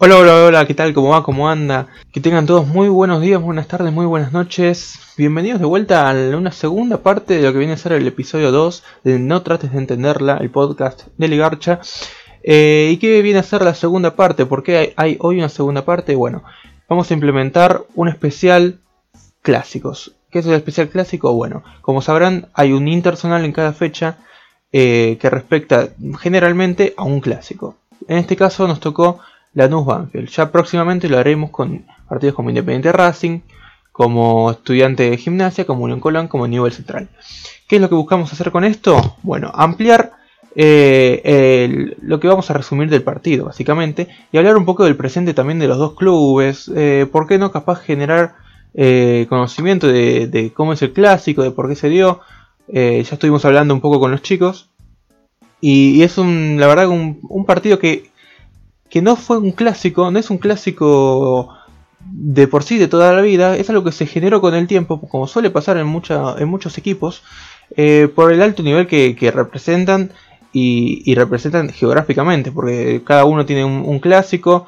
Hola, hola, hola, ¿qué tal? ¿Cómo va? ¿Cómo anda? Que tengan todos muy buenos días, buenas tardes, muy buenas noches. Bienvenidos de vuelta a una segunda parte de lo que viene a ser el episodio 2 de No trates de entenderla, el podcast de Ligarcha. Eh, ¿Y qué viene a ser la segunda parte? ¿Por qué hay, hoy una segunda parte? Bueno, vamos a implementar un especial clásicos. ¿Qué es el especial clásico? Bueno, como sabrán, hay un intersonal en cada fecha eh, que respecta generalmente a un clásico. En este caso nos tocó Lanús Banfield. Ya próximamente lo haremos con partidos como Independiente Racing, como Estudiante de Gimnasia, como Unión Colón, como Nivel Central. ¿Qué es lo que buscamos hacer con esto? Bueno, ampliar eh, lo que vamos a resumir del partido, básicamente, y hablar un poco del presente también de los dos clubes. Eh, ¿Por qué no capaz generar eh, conocimiento de, cómo es el clásico, de por qué se dio? ya estuvimos hablando un poco con los chicos. Y, es un, la verdad, un partido que que no fue un clásico, no es un clásico de por sí de toda la vida, es algo que se generó con el tiempo, como suele pasar en, en muchos equipos, eh, por el alto nivel que, representan y, representan geográficamente, porque cada uno tiene un, clásico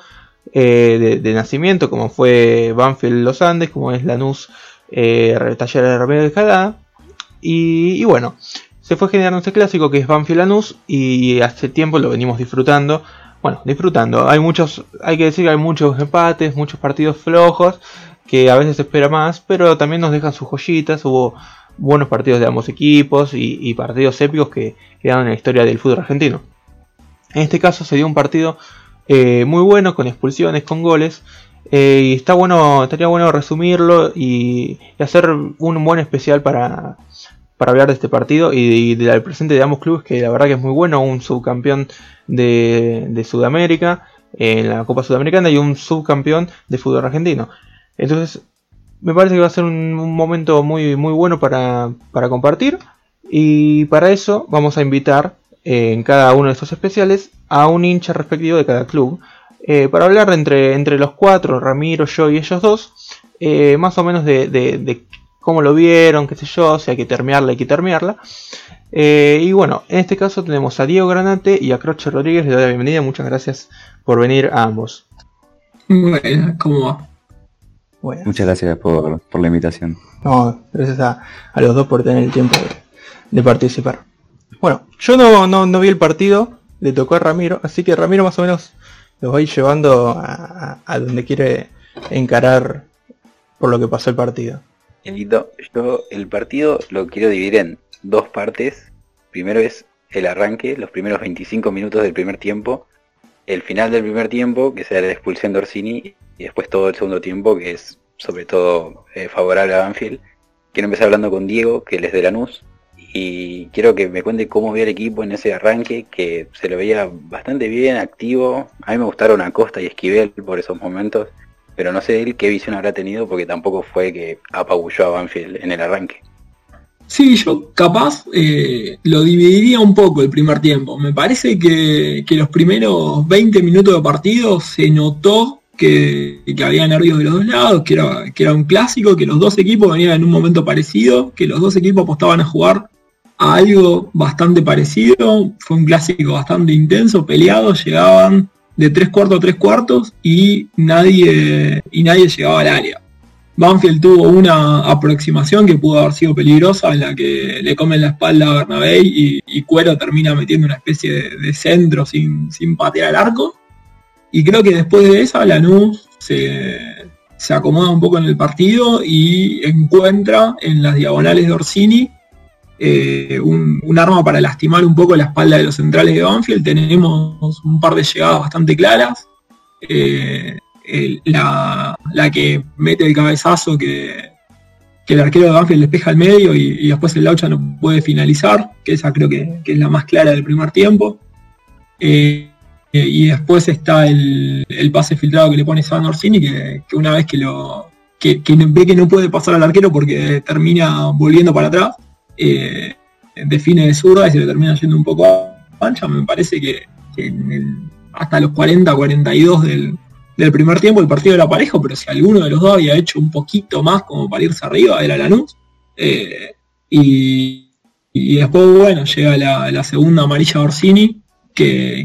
eh, de, nacimiento, como fue Banfield Los Andes, como es Lanús eh, Taller de Ramiro de Escalada, y, y bueno, se fue generando este clásico que es Banfield Lanús y hace tiempo lo venimos disfrutando bueno, disfrutando. Hay muchos, hay que decir que hay muchos empates, muchos partidos flojos, que a veces se espera más, pero también nos dejan sus joyitas. Hubo buenos partidos de ambos equipos y, partidos épicos que quedaron en la historia del fútbol argentino. En este caso se dio un partido eh, muy bueno, con expulsiones, con goles. Eh, y está bueno, estaría bueno resumirlo y hacer un buen especial para, para hablar de este partido y, del presente de ambos clubes, que la verdad que es muy bueno, un subcampeón de, Sudamérica en la Copa Sudamericana y un subcampeón de fútbol argentino. Entonces, me parece que va a ser un, momento muy, muy bueno para, compartir y para eso vamos a invitar eh, en cada uno de estos especiales a un hincha respectivo de cada club. Eh, para hablar entre, entre los cuatro, Ramiro, yo y ellos dos, eh, más o menos de, de, cómo lo vieron, qué sé yo, si hay que terminarla, hay que terminarla. Eh, y bueno, en este caso tenemos a Diego Granate y a Croche Rodríguez. Les doy la bienvenida, muchas gracias por venir a ambos. Bueno, ¿cómo va? Muchas gracias por, la invitación. No, gracias a, los dos por tener el tiempo de, participar. Bueno, yo no, no, vi el partido, le tocó a Ramiro, así que Ramiro más o menos los va a ir llevando a donde quiere encarar por lo que pasó el partido yo el partido lo quiero dividir en dos partes. Primero es el arranque, los primeros 25 minutos del primer tiempo, el final del primer tiempo, que sea la expulsión de Orsini, y después todo el segundo tiempo, que es sobre todo eh, favorable a Banfield. Quiero empezar hablando con Diego, que es de Lanús, y quiero que me cuente cómo vio el equipo en ese arranque, que se lo veía bastante bien, activo. A mí me gustaron Acosta y Esquivel por esos momentos pero no sé él qué visión habrá tenido porque tampoco fue que apabulló a Banfield en el arranque. Sí, yo capaz eh, lo dividiría un poco el primer tiempo. Me parece que, los primeros 20 minutos de partido se notó que, había nervios de los dos lados, que era, que era un clásico, que los dos equipos venían en un momento parecido, que los dos equipos apostaban a jugar a algo bastante parecido. Fue un clásico bastante intenso, peleado, llegaban de tres cuartos a tres cuartos y nadie, y nadie llegaba al área. Banfield tuvo una aproximación que pudo haber sido peligrosa, en la que le comen la espalda a Bernabé y, Cuero termina metiendo una especie de, centro sin, sin, patear al arco. Y creo que después de esa, Lanús se, se acomoda un poco en el partido y encuentra en las diagonales de Orsini eh, un, arma para lastimar un poco la espalda de los centrales de Banfield. Tenemos un par de llegadas bastante claras. Eh, la, que mete el cabezazo que, el arquero de Banfield despeja al medio y, después el Laucha no puede finalizar, que esa creo que, es la más clara del primer tiempo. Eh, y después está el, pase filtrado que le pone San Orsini, que, una vez que lo que, ve que no puede pasar al arquero porque termina volviendo para atrás, eh, define de zurda y se le termina yendo un poco a pancha. Me parece que, hasta los 40, 42 del, primer tiempo el partido era parejo, pero si alguno de los dos había hecho un poquito más como para irse arriba, era Lanús. Eh, y, y después, bueno, llega la, segunda amarilla Orsini,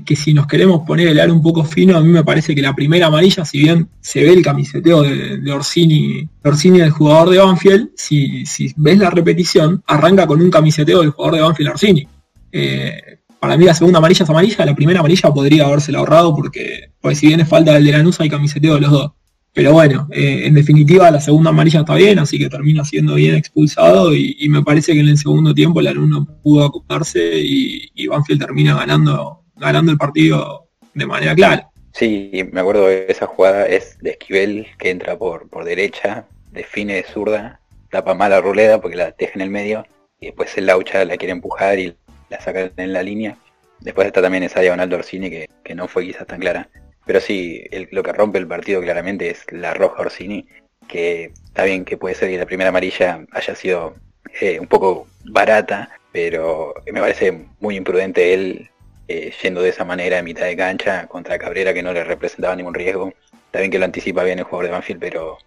que, si nos queremos poner el aro un poco fino, a mí me parece que la primera amarilla, si bien se ve el camiseteo de, Orsini, Orsini del jugador de Banfield, si, ves la repetición, arranca con un camiseteo del jugador de Banfield Orsini. Eh, para mí la segunda amarilla es amarilla, la primera amarilla podría habérsela ahorrado porque, pues si bien es falta del de Lanús hay camiseteo de los dos. Pero bueno, eh, en definitiva la segunda amarilla está bien, así que termina siendo bien expulsado y, me parece que en el segundo tiempo el alumno pudo ocuparse y, Banfield termina ganando, ganando el partido de manera clara. Sí, me acuerdo de esa jugada, es de Esquivel que entra por, por derecha, define de zurda, tapa mal a Ruleda porque la deja en el medio y después el Laucha la quiere empujar y la saca en la línea. Después está también esa diagonal de Orsini que, que no fue quizás tan clara. Pero sí, lo que rompe el partido claramente es la roja Orsini, que está bien que puede ser que la primera amarilla haya sido eh, un poco barata, pero me parece muy imprudente él eh, yendo de esa manera en mitad de cancha contra Cabrera que no le representaba ningún riesgo. Está bien que lo anticipa bien el jugador de Banfield, pero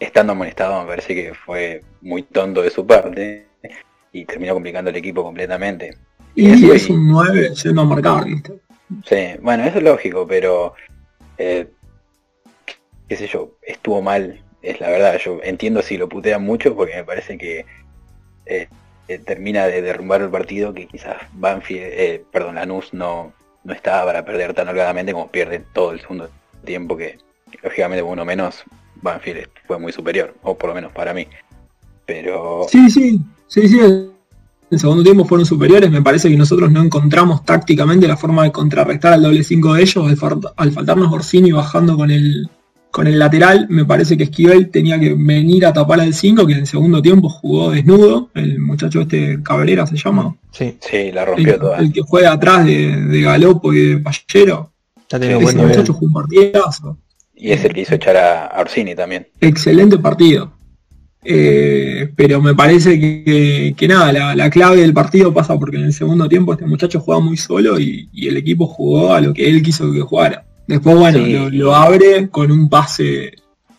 estando amonestado me parece que fue muy tonto de su parte y terminó complicando el equipo completamente. Y, es un 9 siendo marcado, ¿viste? Sí, bueno, eso es lógico, pero eh, qué sé yo, estuvo mal, es la verdad, yo entiendo si lo putean mucho porque me parece que eh, eh, termina de derrumbar el partido que quizás Banfield, perdón, Lanús no, no estaba para perder tan holgadamente como pierde todo el segundo tiempo que lógicamente uno menos Banfield fue muy superior, o por lo menos para mí. Pero... Sí, sí, sí, sí, el segundo tiempo fueron superiores. Me parece que nosotros no encontramos tácticamente la forma de contrarrestar al doble 5 de ellos. Al, faltarnos Orsini bajando con el, con el lateral, me parece que Esquivel tenía que venir a tapar al 5, que en el segundo tiempo jugó desnudo. El muchacho este Cabrera se llama. Sí, sí, la rompió el, toda. El que juega atrás de, Galopo y de Pallero. Ese muchacho jugó un partidazo. Y es el que hizo echar a Orsini también. Excelente partido. Eh, pero me parece que, nada, la, clave del partido pasa porque en el segundo tiempo este muchacho juega muy solo y, el equipo jugó a lo que él quiso que jugara. Después, bueno, lo, abre con un pase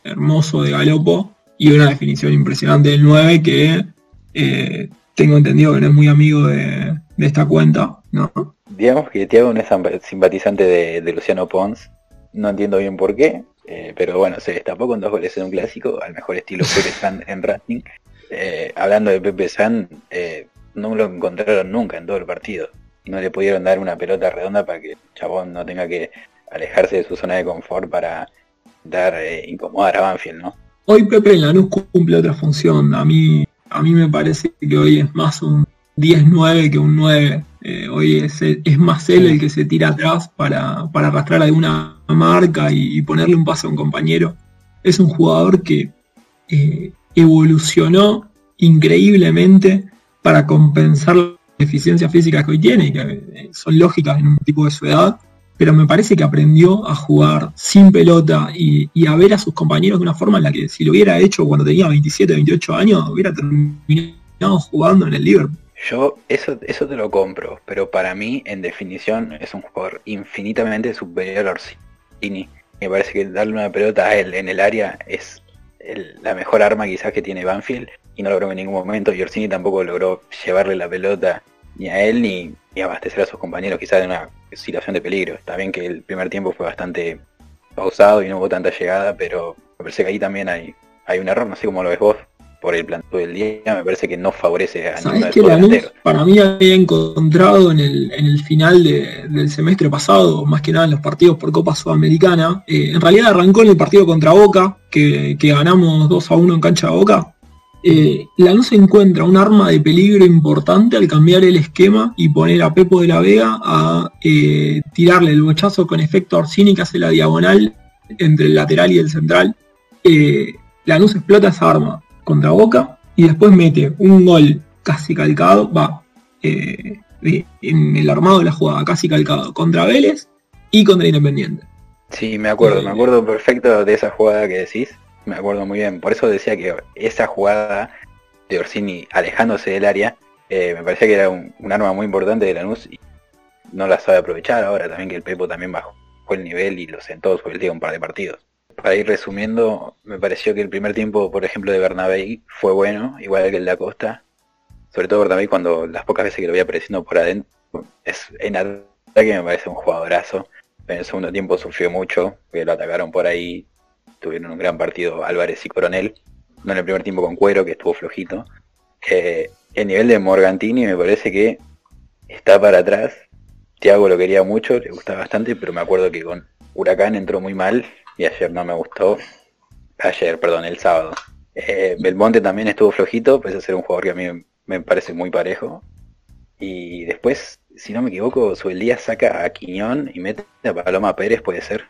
hermoso de Galopo y una definición impresionante del 9 que eh, tengo entendido que no es muy amigo de, esta cuenta, ¿no? Digamos que Tiago no es simpatizante de, de Luciano Pons, no entiendo bien por qué, eh, pero bueno, se destapó con dos goles en un clásico, al mejor estilo Pepe San en Racing. Eh, hablando de Pepe San, no lo encontraron nunca en todo el partido. No le pudieron dar una pelota redonda para que Chabón no tenga que alejarse de su zona de confort para dar incomodar a Banfield, ¿no? Hoy Pepe en Lanús cumple otra función. A mí, a mí me parece que hoy es más un 10-9 que un 9. hoy es, es, más él el que se tira atrás para, para arrastrar alguna marca y, ponerle un paso a un compañero. Es un jugador que eh, evolucionó increíblemente para compensar las deficiencias físicas que hoy tiene, que eh, son lógicas en un tipo de su edad, pero me parece que aprendió a jugar sin pelota y, a ver a sus compañeros de una forma en la que si lo hubiera hecho cuando tenía 27, 28 años, hubiera terminado jugando en el Liverpool. Yo eso, eso te lo compro, pero para mí, en definición, es un jugador infinitamente superior a Orsi. Me parece que darle una pelota a él en el área es la mejor arma quizás que tiene Banfield y no logró en ningún momento. Y Orsini tampoco logró llevarle la pelota ni a él ni, abastecer a sus compañeros quizás de una situación de peligro. Está bien que el primer tiempo fue bastante pausado y no hubo tanta llegada, pero me parece que ahí también hay, hay un error, no sé cómo lo ves vos por el planteo del día, me parece que no favorece a ¿Sabés que Lanús, para mí había encontrado en el, en el final del semestre pasado, más que nada en los partidos por Copa Sudamericana, eh, en realidad arrancó en el partido contra Boca, que, ganamos 2 a 1 en cancha de Boca. Eh, Lanús encuentra un arma de peligro importante al cambiar el esquema y poner a Pepo de la Vega a eh, tirarle el bochazo con efecto Orsini que hace la diagonal entre el lateral y el central. Eh, Lanús explota esa arma contra Boca y después mete un gol casi calcado, va, eh, en el armado de la jugada casi calcado contra Vélez y contra Independiente. Sí, me acuerdo, me acuerdo perfecto de esa jugada que decís, me acuerdo muy bien, por eso decía que esa jugada de Orsini alejándose del área, eh, me parecía que era un, arma muy importante de Lanús y no la sabe aprovechar ahora también que el Pepo también bajó el nivel y lo sentó sobre el día un par de partidos para ir resumiendo, me pareció que el primer tiempo, por ejemplo, de Bernabé fue bueno, igual que el de Acosta. Sobre todo Bernabé cuando las pocas veces que lo veía apareciendo por adentro, es en que me parece un jugadorazo. En el segundo tiempo sufrió mucho, porque lo atacaron por ahí. Tuvieron un gran partido Álvarez y Coronel. No en el primer tiempo con Cuero, que estuvo flojito. Eh, el nivel de Morgantini me parece que está para atrás. Thiago lo quería mucho, le gustaba bastante, pero me acuerdo que con Huracán entró muy mal y ayer no me gustó. Ayer, perdón, el sábado. Eh, Belmonte también estuvo flojito, pese ser un jugador que a mí me parece muy parejo. Y después, si no me equivoco, día saca a Quiñón y mete a Paloma Pérez, puede ser.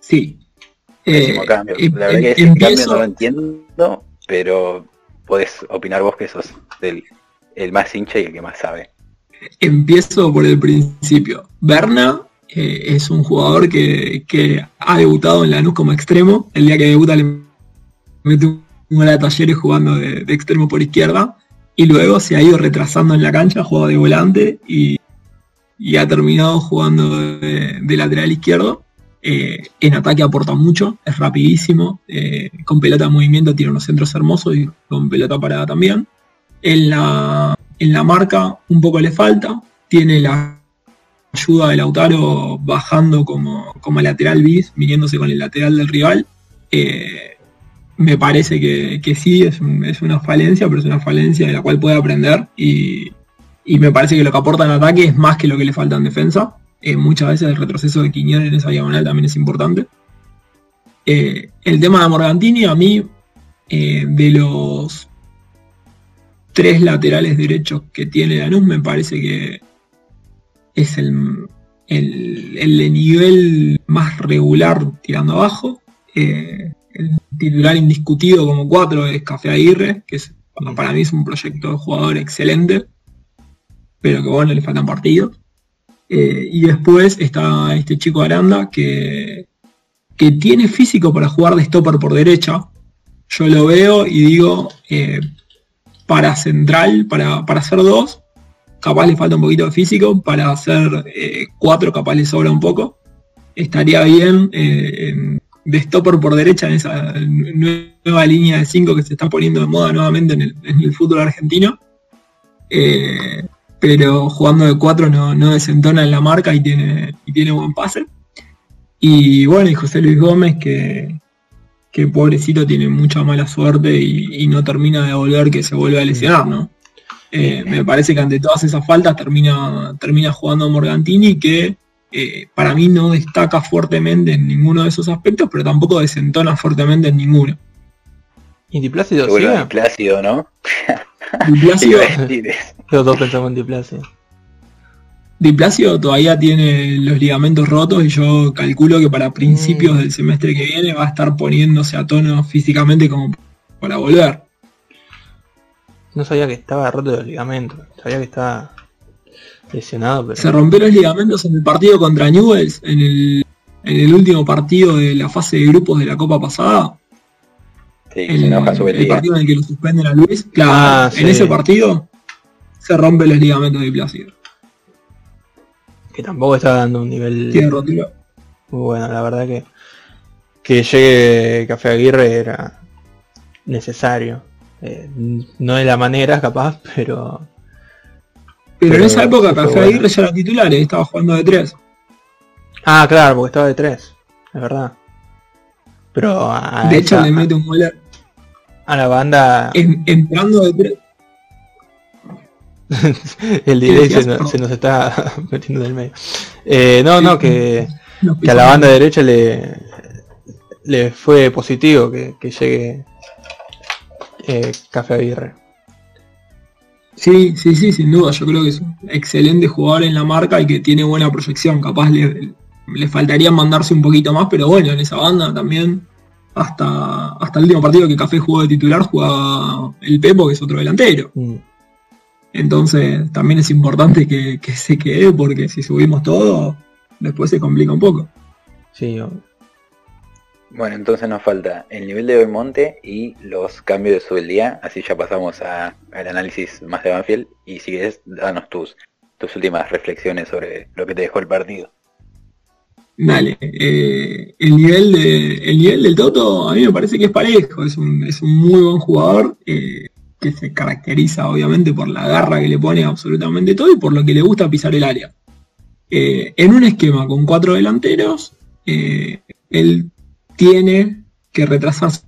Sí. Eh, cambio. La verdad que ese cambio no lo entiendo, pero podés opinar vos que sos el más hincha y el que más sabe. Empiezo por el principio. Berna eh, es un jugador que, ha debutado en Lanús como extremo. El día que debuta le mete un gol de talleres jugando de, extremo por izquierda. Y luego se ha ido retrasando en la cancha, juega de volante y, ha terminado jugando de, lateral izquierdo. Eh, en ataque aporta mucho, es rapidísimo, eh, con pelota en movimiento tiene unos centros hermosos y con pelota parada también. En la, en la marca un poco le falta, tiene la ayuda de Lautaro bajando como, como lateral bis, viniéndose con el lateral del rival. Eh, me parece que, sí, es, una falencia, pero es una falencia de la cual puede aprender y, me parece que lo que aporta en ataque es más que lo que le falta en defensa. Eh, muchas veces el retroceso de Quiñón en esa diagonal también es importante. Eh, el tema de Morgantini, a mí, de los tres laterales derechos que tiene Danús, me parece que es el, el, de nivel más regular tirando abajo. Eh, el titular indiscutido como cuatro es Café Aguirre, que para mí es un proyecto de jugador excelente, pero que bueno, le faltan partidos. Eh, y después está este chico Aranda que, que tiene físico para jugar de stopper por derecha. Yo lo veo y digo, eh, para central, para, para hacer dos, capaz le falta un poquito de físico, para hacer eh, cuatro capaz le sobra un poco. Estaría bien de stopper por derecha en esa nueva línea de cinco que se está poniendo de moda nuevamente en el, fútbol argentino. Pero jugando de cuatro no, no, desentona en la marca y tiene, y tiene buen pase. Y bueno, y José Luis Gómez que, que pobrecito tiene mucha mala suerte y, no termina de volver que se vuelve a lesionar, ¿no? Eh, me parece que ante todas esas faltas termina, termina jugando Morgantini que eh, para mí no destaca fuertemente en ninguno de esos aspectos, pero tampoco desentona fuertemente en ninguno. ¿Y Diplácido? Sí, Diplácido, ¿no? Diplácido. Los dos pensamos en Diplácido. Diplacio todavía tiene los ligamentos rotos y yo calculo que para principios mm. del semestre que viene va a estar poniéndose a tono físicamente como para volver. No sabía que estaba roto los ligamentos, sabía que estaba lesionado. Se rompió los ligamentos en el partido contra Newells, en el, en el último partido de la fase de grupos de la Copa pasada. Sí, el, el partido en el que lo suspenden a Luis. Claro, ah, en ese partido se rompen los ligamentos de Plácido que tampoco está dando un nivel muy bueno, la verdad que que llegue Café Aguirre era necesario. Eh, no de la manera capaz, pero... Pero, en esa época Café Aguirre ya era titular, y estaba jugando de tres. Ah, claro, porque estaba de tres, es verdad. Pero de hecho le mete un gol a la banda entrando de tres el delay se, nos está metiendo en el medio. Eh, no, no, que, a la banda derecha le, le fue positivo que, llegue eh, Café Aguirre. Sí, sí, sí, sin duda. Yo creo que es un excelente jugador en la marca y que tiene buena proyección. Capaz le, le faltaría mandarse un poquito más, pero bueno, en esa banda también. Hasta, hasta el último partido que Café jugó de titular, jugaba el Pepo, que es otro delantero. Mm. Entonces también es importante que, se quede porque si subimos todo, después se complica un poco. Sí. Bueno, entonces nos falta el nivel de Belmonte y los cambios de su día, así ya pasamos al análisis más de Banfield y si quieres, danos tus, tus últimas reflexiones sobre lo que te dejó el partido. Dale, eh, el, nivel de, el nivel del Toto a mí me parece que es parejo, es un, es un muy buen jugador. Eh, que se caracteriza obviamente por la garra que le pone absolutamente todo y por lo que le gusta pisar el área. eh, en un esquema con cuatro delanteros, él tiene que retrasarse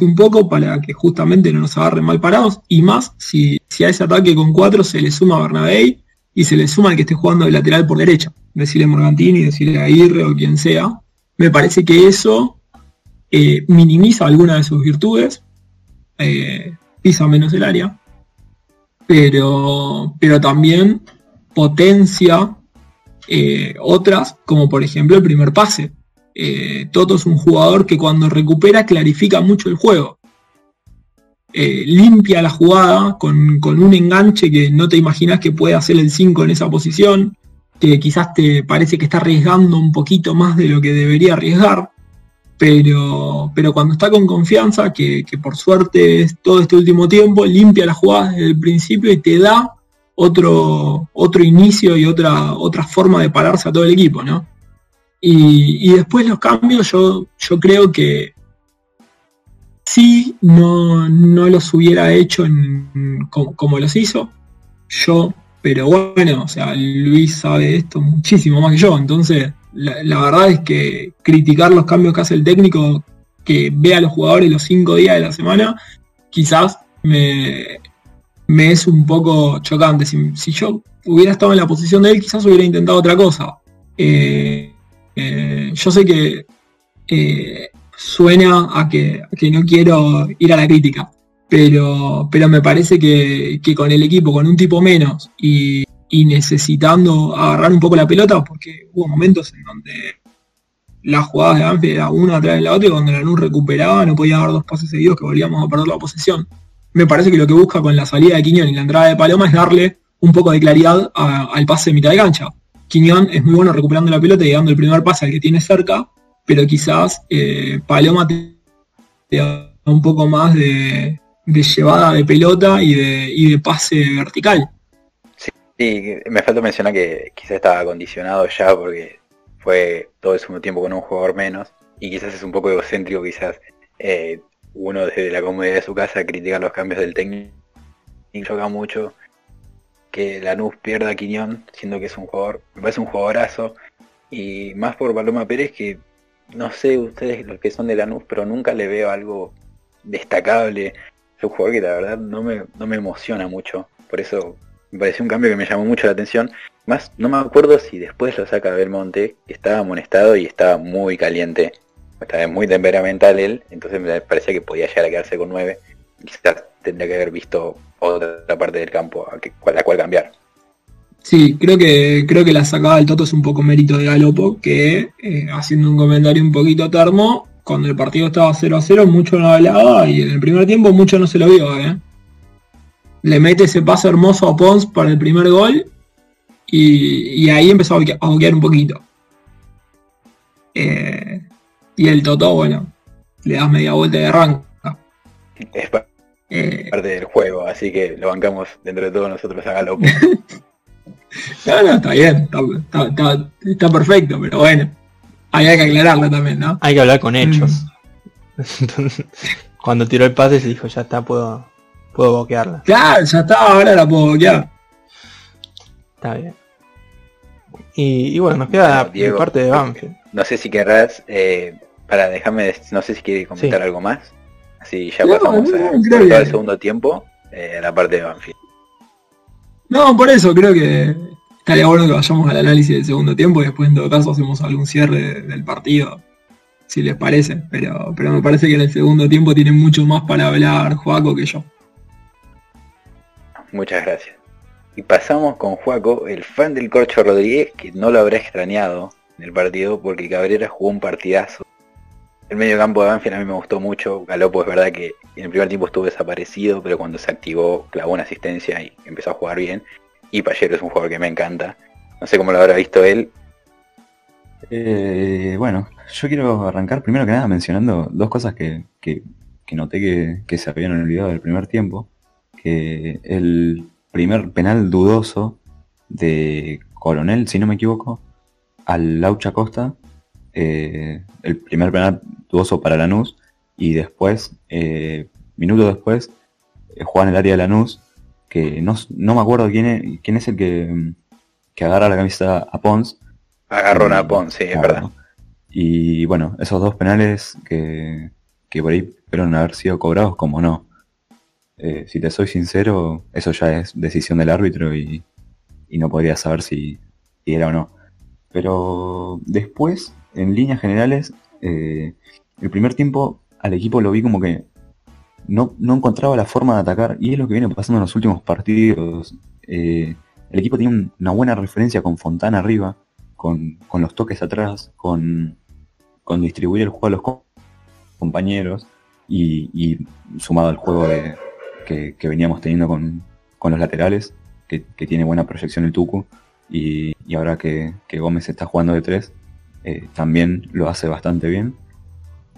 un poco para que justamente no nos agarren mal parados y más si, si a ese ataque con cuatro se le suma Bernabé y se le suma el que esté jugando de lateral por derecha, decirle Morgantini, decirle Aguirre o quien sea, me parece que eso eh, minimiza alguna de sus virtudes, eh, pisa menos el área, pero, pero también potencia eh, otras, como por ejemplo el primer pase. Toto es un jugador que cuando recupera clarifica mucho el juego. Limpia la jugada con, con, un enganche que no te imaginas que puede hacer el 5 en esa posición, que quizás te parece que está arriesgando un poquito más de lo que debería arriesgar pero, pero cuando está con confianza, que, por suerte es todo este último tiempo, limpia las jugadas desde el principio y te da otro, otro inicio y otra, otra forma de pararse a todo el equipo, ¿no? Y, después los cambios, yo, yo creo que si no, los hubiera hecho como, como, los hizo, yo, pero bueno, o sea, Luis sabe esto muchísimo más que yo, entonces la, verdad es que criticar los cambios que hace el técnico, que ve a los jugadores los cinco días de la semana, quizás me, me es un poco chocante. Si, yo hubiera estado en la posición de él, quizás hubiera intentado otra cosa. Eh, eh, yo sé que eh, suena a que, no quiero ir a la crítica, pero, me parece que, con el equipo, con un tipo menos y, necesitando agarrar un poco la pelota, porque hubo momentos en donde las jugadas de Banfield era una atrás de la otra y cuando Lanús recuperaba no podía dar dos pases seguidos que volvíamos a perder la posesión. Me parece que lo que busca con la salida de Quiñón y la entrada de Paloma es darle un poco de claridad al pase de mitad de cancha. Quiñón es muy bueno recuperando la pelota y dando el primer pase al que tiene cerca, pero quizás eh, Paloma te da un poco más de, llevada de pelota y de, y de pase vertical. Sí, me falta mencionar que quizás estaba acondicionado ya porque fue todo el segundo tiempo con un jugador menos y quizás es un poco egocéntrico, quizás eh, uno desde la comodidad de su casa critica los cambios del técnico y choca mucho que Lanús pierda a Quiñón, siendo que es un jugador, me parece un jugadorazo y más por Paloma Pérez que no sé ustedes los que son de Lanús, pero nunca le veo algo destacable. Es un jugador que la verdad no me, no me emociona mucho, por eso me pareció un cambio que me llamó mucho la atención. Más, no me acuerdo si después lo saca Belmonte, que estaba amonestado y estaba muy caliente. Estaba muy temperamental él, entonces me parecía que podía llegar a quedarse con 9. Quizás tendría que haber visto otra parte del campo a, la cual cambiar. Sí, creo que, creo que la sacada del Toto es un poco mérito de Galopo, que eh, haciendo un comentario un poquito termo, cuando el partido estaba 0 a 0, mucho no hablaba y en el primer tiempo mucho no se lo vio, ¿eh? le mete ese paso hermoso a Pons para el primer gol y, ahí empezó a boquear un poquito. Eh, y el Toto, bueno, le das media vuelta de arranca. Es eh, parte del juego, así que lo bancamos dentro de todos nosotros a Galopo. no, no, está bien, está, perfecto, pero bueno, hay que aclararlo también, ¿no? Hay que hablar con hechos. Mm. cuando tiró el pase se dijo, ya está, puedo, Puedo boquearla. Claro, ya está, ahora la puedo boquear. Está bien. Y, bueno, nos queda la parte de Banfield. No sé si querrás, eh, para dejarme, no sé si quieres comentar algo más. Así ya pasamos al segundo tiempo, eh, a la parte de Banfield. No, por eso creo que estaría bueno que vayamos al análisis del segundo tiempo y después en todo caso hacemos algún cierre del partido, si les parece. Pero, pero me parece que en el segundo tiempo tiene mucho más para hablar Joaco que yo. Muchas gracias. Y pasamos con Juaco, el fan del Corcho Rodríguez, que no lo habrá extrañado en el partido porque Cabrera jugó un partidazo. El medio campo de Banfield a mí me gustó mucho. Galopo es verdad que en el primer tiempo estuvo desaparecido, pero cuando se activó clavó una asistencia y empezó a jugar bien. Y Payero es un jugador que me encanta. No sé cómo lo habrá visto él. Eh, bueno, yo quiero arrancar primero que nada mencionando dos cosas que, noté que, que se habían olvidado del primer tiempo que el primer penal dudoso de Coronel, si no me equivoco, al Laucha Costa, eh, el primer penal dudoso para Lanús, y después, eh, minutos después, eh, juega en el área de Lanús, que no, me acuerdo quién es, quién es el que, que agarra la camiseta a Pons, Agarró Y- a Ponce, es claro. verdad. Y bueno, esos dos penales que, que por ahí fueron haber sido cobrados, como no. Eh, si te soy sincero, eso ya es decisión del árbitro y, y no podría saber si, si era o no. Pero después, en líneas generales, eh, el primer tiempo al equipo lo vi como que no, no encontraba la forma de atacar y es lo que viene pasando en los últimos partidos. Eh, el equipo tiene un- una buena referencia con Fontana arriba, con, con los toques atrás, con, con distribuir el juego a los co- compañeros y, sumado al juego que, que veníamos teniendo con, con los laterales, que, tiene buena proyección el Tucu, y, y ahora que, que Gómez está jugando de tres, eh, también lo hace bastante bien.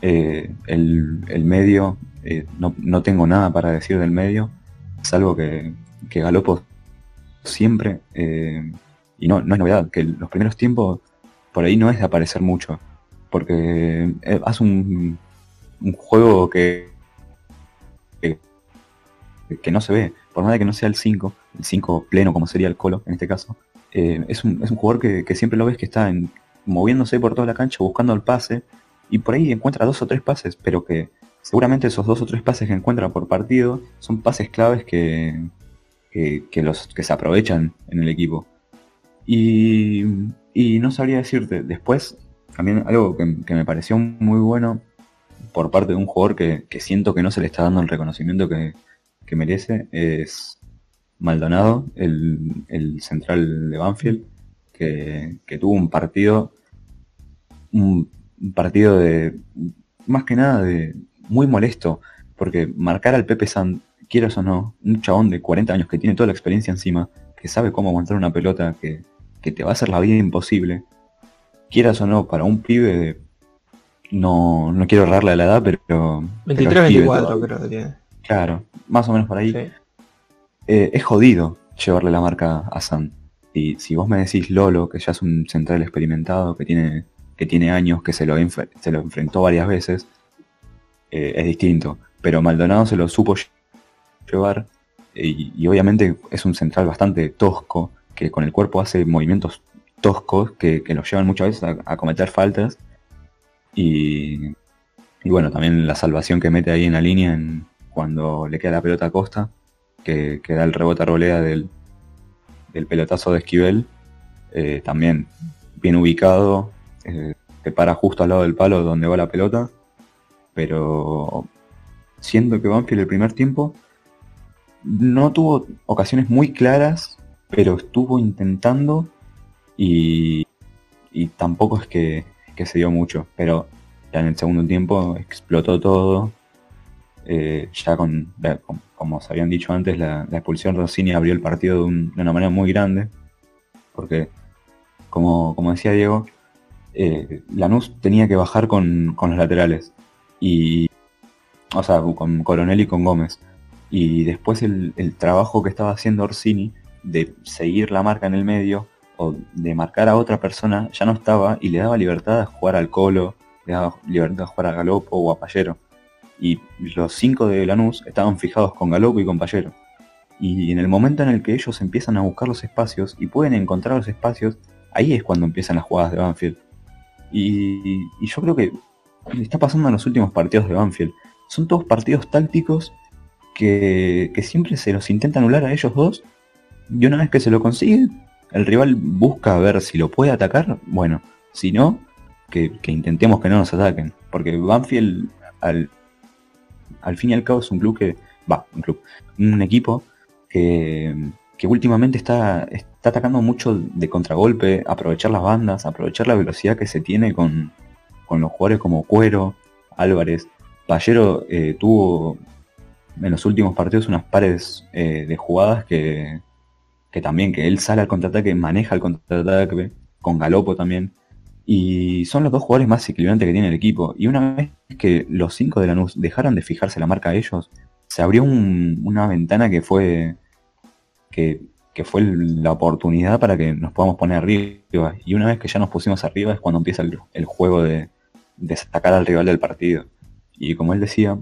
Eh, el, el medio, eh, no, no tengo nada para decir del medio, salvo que, que Galopo siempre, eh, y no, no es novedad, que los primeros tiempos por ahí no es de aparecer mucho, porque hace un, juego que, que, no se ve, por más de que no sea el 5, el 5 pleno como sería el Colo en este caso, es, un, es un jugador que, que siempre lo ves que está en- moviéndose por toda la cancha buscando el pase y por ahí encuentra dos o tres pases, pero que seguramente esos dos o tres pases que encuentra por partido son pases claves que, que, los, que se aprovechan en el equipo. Y, no sabría decirte, después también algo que, me pareció muy bueno por parte de un jugador que, que siento que no se le está dando el reconocimiento que, que merece es Maldonado, el, el central de Banfield, que, que tuvo un partido, un partido de, más que nada de muy molesto, porque marcar al Pepe San, quieras o no, un chabón de 40 años que tiene toda la experiencia encima, que sabe cómo aguantar una pelota, que, que te va a hacer la vida imposible, quieras o no, para un pibe de, no, no quiero errarle a la edad, pero... pero 23, es pibe 24 todavía. creo que tiene. Claro, más o menos por ahí. Sí. Eh, es jodido llevarle la marca a San. Y si vos me decís Lolo, que ya es un central experimentado, que tiene, tiene años, que se lo, se lo enfrentó varias veces, eh, es distinto. Pero Maldonado se lo supo lle- llevar y, y obviamente es un central bastante tosco, que con el cuerpo hace movimientos toscos que, que lo llevan muchas veces a, cometer faltas. Y, bueno, también la salvación que mete ahí en la línea cuando le queda la pelota a Costa, que, que da el rebote a rolea del, del pelotazo de Esquivel, eh, también bien ubicado, eh, te para justo al lado del palo donde va la pelota, pero siendo que Banfield el primer tiempo no tuvo ocasiones muy claras, pero estuvo intentando y, y tampoco es que, que se dio mucho, pero ya en el segundo tiempo explotó todo, eh, ya con, como se habían dicho antes, la, expulsión de Rossini abrió el partido de, de una manera muy grande, porque, como, como decía Diego, eh, Lanús tenía que bajar con, con los laterales, y, o sea, con Coronel y con Gómez, y después el, trabajo que estaba haciendo Orsini de seguir la marca en el medio, o de marcar a otra persona, ya no estaba, y le daba libertad a jugar al Colo, le daba libertad a jugar a Galopo o a Pallero y los cinco de Lanús estaban fijados con Galopo y con Pallero. Y en el momento en el que ellos empiezan a buscar los espacios y pueden encontrar los espacios, ahí es cuando empiezan las jugadas de Banfield. Y, y yo creo que está pasando en los últimos partidos de Banfield. Son todos partidos tácticos que, que siempre se los intenta anular a ellos dos. Y una vez que se lo consigue, el rival busca ver si lo puede atacar. Bueno, si no, que, que intentemos que no nos ataquen. Porque Banfield al, al fin y al cabo es un club que, va, un club, un equipo que, que últimamente está, está atacando mucho de contragolpe, aprovechar las bandas, aprovechar la velocidad que se tiene con, con los jugadores como Cuero, Álvarez. Pallero eh, tuvo en los últimos partidos unas pares eh, de jugadas que, que también, que él sale al contraataque, maneja el contraataque, con Galopo también. Y son los dos jugadores más equilibrantes que tiene el equipo. Y una vez que los cinco de Lanús dejaron de fijarse la marca a ellos, se abrió un- una ventana que fue que, que fue la oportunidad para que nos podamos poner arriba. Y una vez que ya nos pusimos arriba es cuando empieza el, el juego de, de sacar al rival del partido. Y como él decía,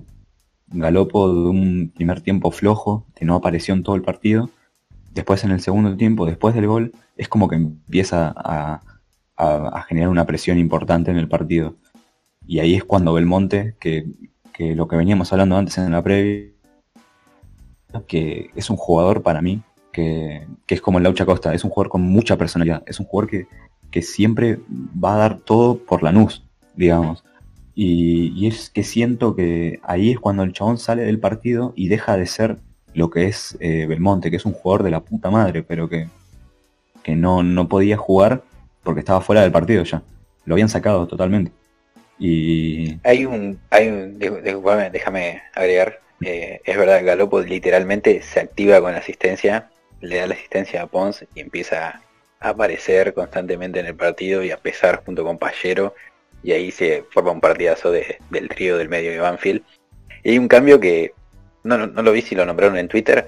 Galopo de un primer tiempo flojo, que no apareció en todo el partido, después en el segundo tiempo, después del gol, es como que empieza a, a, generar una presión importante en el partido. Y ahí es cuando Belmonte, que, que lo que veníamos hablando antes en la previa, que es un jugador para mí, que, es como el Laucha Costa, es un jugador con mucha personalidad, es un jugador que, que siempre va a dar todo por la NUS, digamos. Y, es que siento que ahí es cuando el chabón sale del partido y deja de ser lo que es eh, Belmonte, que es un jugador de la puta madre, pero que, que no, no podía jugar porque estaba fuera del partido ya. Lo habían sacado totalmente. Y... Hay un... Hay un déjame agregar. Eh, es verdad, Galopo literalmente se activa con asistencia, le da la asistencia a Pons y empieza a aparecer constantemente en el partido y a pesar junto con Pallero. Y ahí se forma un partidazo de, del trío del medio de Banfield. Y hay un cambio que no, no, lo vi si lo nombraron en Twitter,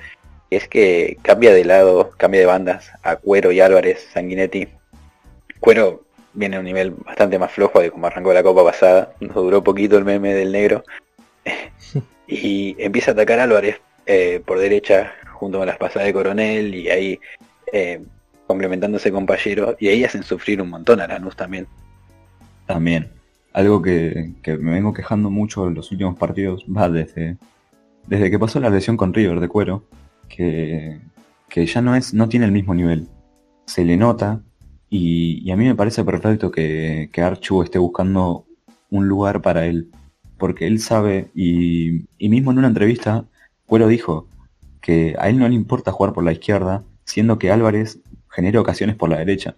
es que cambia de lado, cambia de bandas a Cuero y Álvarez, Sanguinetti. Cuero viene a un nivel bastante más flojo de como arrancó la copa pasada, nos duró poquito el meme del negro. y empieza a atacar Álvarez eh, por derecha junto con las pasadas de Coronel y ahí eh, complementándose con y ahí hacen sufrir un montón a Lanús también. También. Algo que, que me vengo quejando mucho en los últimos partidos, va desde desde que pasó la lesión con River de cuero, que, que ya no es, no tiene el mismo nivel. Se le nota, y, a mí me parece perfecto que, que, Archu esté buscando un lugar para él. Porque él sabe, y, y mismo en una entrevista, Cuero dijo que a él no le importa jugar por la izquierda, siendo que Álvarez genera ocasiones por la derecha.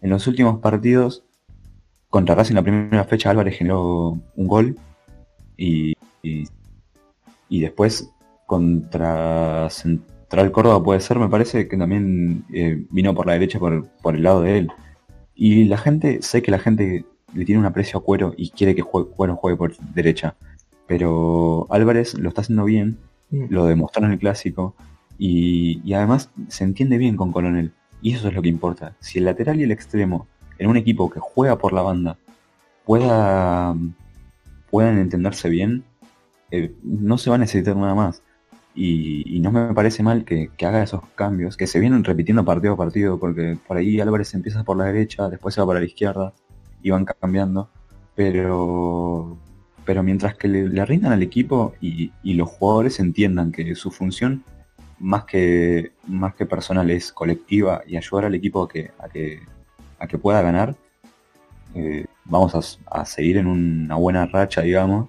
En los últimos partidos, contra Racing en la primera fecha, Álvarez generó un gol y, y después contra Central Córdoba puede ser, me parece que también eh, vino por la derecha por, por, el lado de él. Y la gente, sé que la gente le tiene un aprecio a Cuero y quiere que Cuero juegue por derecha. Pero Álvarez lo está haciendo bien, mm. lo demostró en el clásico y, y, además se entiende bien con Coronel. Y eso es lo que importa. Si el lateral y el extremo en un equipo que juega por la banda pueda, puedan entenderse bien, eh, no se va a necesitar nada más. Y, no me parece mal que, haga esos cambios, que se vienen repitiendo partido a partido, porque por ahí Álvarez empieza por la derecha, después se va para la izquierda, y van cambiando. Pero, pero mientras que le, rindan al equipo y, los jugadores entiendan que su función, más que, más que personal, es colectiva y ayudar al equipo a que, a que, que pueda ganar, eh, vamos a, a seguir en una buena racha, digamos,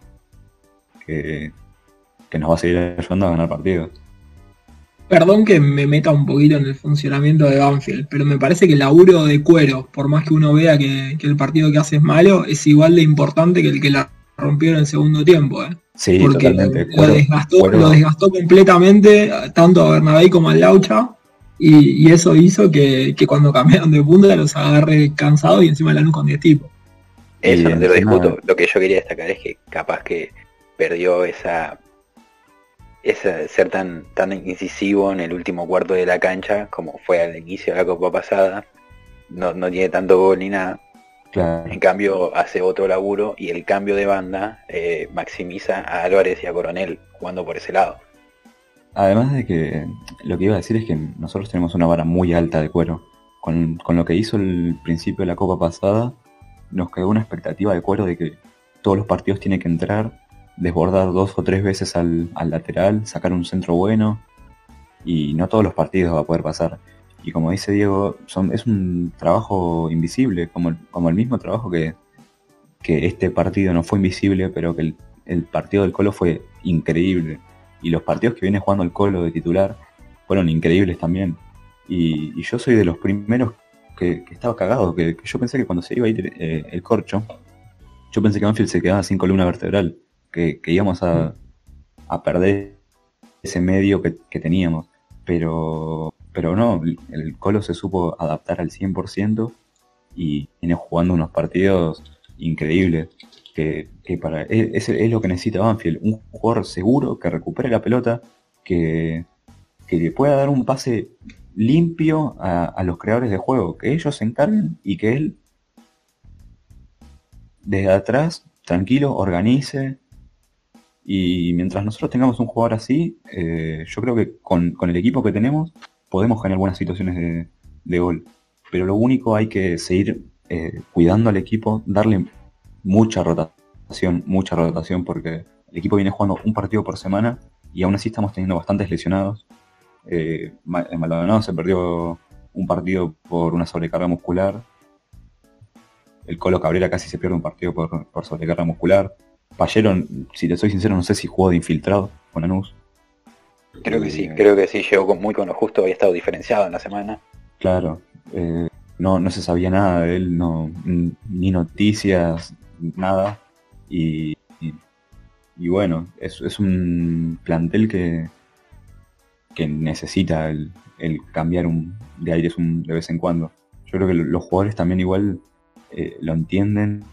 que, nos va a seguir ayudando a ganar partidos. Perdón que me meta un poquito en el funcionamiento de Banfield, pero me parece que el laburo de cuero, por más que uno vea que, el partido que hace es malo, es igual de importante que el que la rompió en el segundo tiempo. ¿eh? Sí, Porque totalmente. Lo, desgastó, completamente, tanto a Bernabé como al Laucha, y, eso hizo que, cuando cambiaron de punta los agarre cansados y encima la luz con 10 tipos. Eso no te lo discuto. Lo que yo quería destacar es que capaz que perdió esa, ese ser tan, tan incisivo en el último cuarto de la cancha como fue al inicio de la Copa pasada. No, no tiene tanto gol ni nada. En cambio hace otro laburo y el cambio de banda eh, maximiza a Álvarez y a Coronel jugando por ese lado. Además de que lo que iba a decir es que nosotros tenemos una vara muy alta de cuero. Con, con lo que hizo el principio de la Copa pasada, nos quedó una expectativa de cuero de que todos los partidos tienen que entrar desbordar dos o tres veces al, lateral, sacar un centro bueno y no todos los partidos va a poder pasar. Y como dice Diego, es un trabajo invisible, como, como el mismo trabajo que, que este partido no fue invisible, pero que el, partido del Colo fue increíble. Y los partidos que viene jugando el Colo de titular fueron increíbles también. Y, yo soy de los primeros que, estaba cagado, que, yo pensé que cuando se iba a ir eh, el corcho, yo pensé que Anfield se quedaba sin columna vertebral que, íbamos a, perder ese medio que, teníamos. Pero, pero no, el Colo se supo adaptar al 100% y viene jugando unos partidos increíbles. Que, para es, es, lo que necesita Banfield, un jugador seguro que recupere la pelota, que, que le pueda dar un pase limpio a, los creadores de juego, que ellos se encarguen y que él desde atrás, tranquilo, organice, y mientras nosotros tengamos un jugador así, eh, yo creo que con, el equipo que tenemos podemos generar buenas situaciones de, gol. Pero lo único hay que seguir eh, cuidando al equipo, darle mucha rotación, mucha rotación, porque el equipo viene jugando un partido por semana y aún así estamos teniendo bastantes lesionados. Eh, Maldonado se perdió un partido por una sobrecarga muscular. El Colo Cabrera casi se pierde un partido por, sobrecarga muscular. Pallero, si te soy sincero, no sé si jugó de infiltrado con Anus. Creo que sí, creo que sí, llegó con, muy con lo justo, había estado diferenciado en la semana. Claro, eh, no, no se sabía nada de él, no, ni noticias, nada. Y, y, bueno, es, es, un plantel que, que necesita el, cambiar un, de aires un, de vez en cuando. Yo creo que los jugadores también igual eh, lo entienden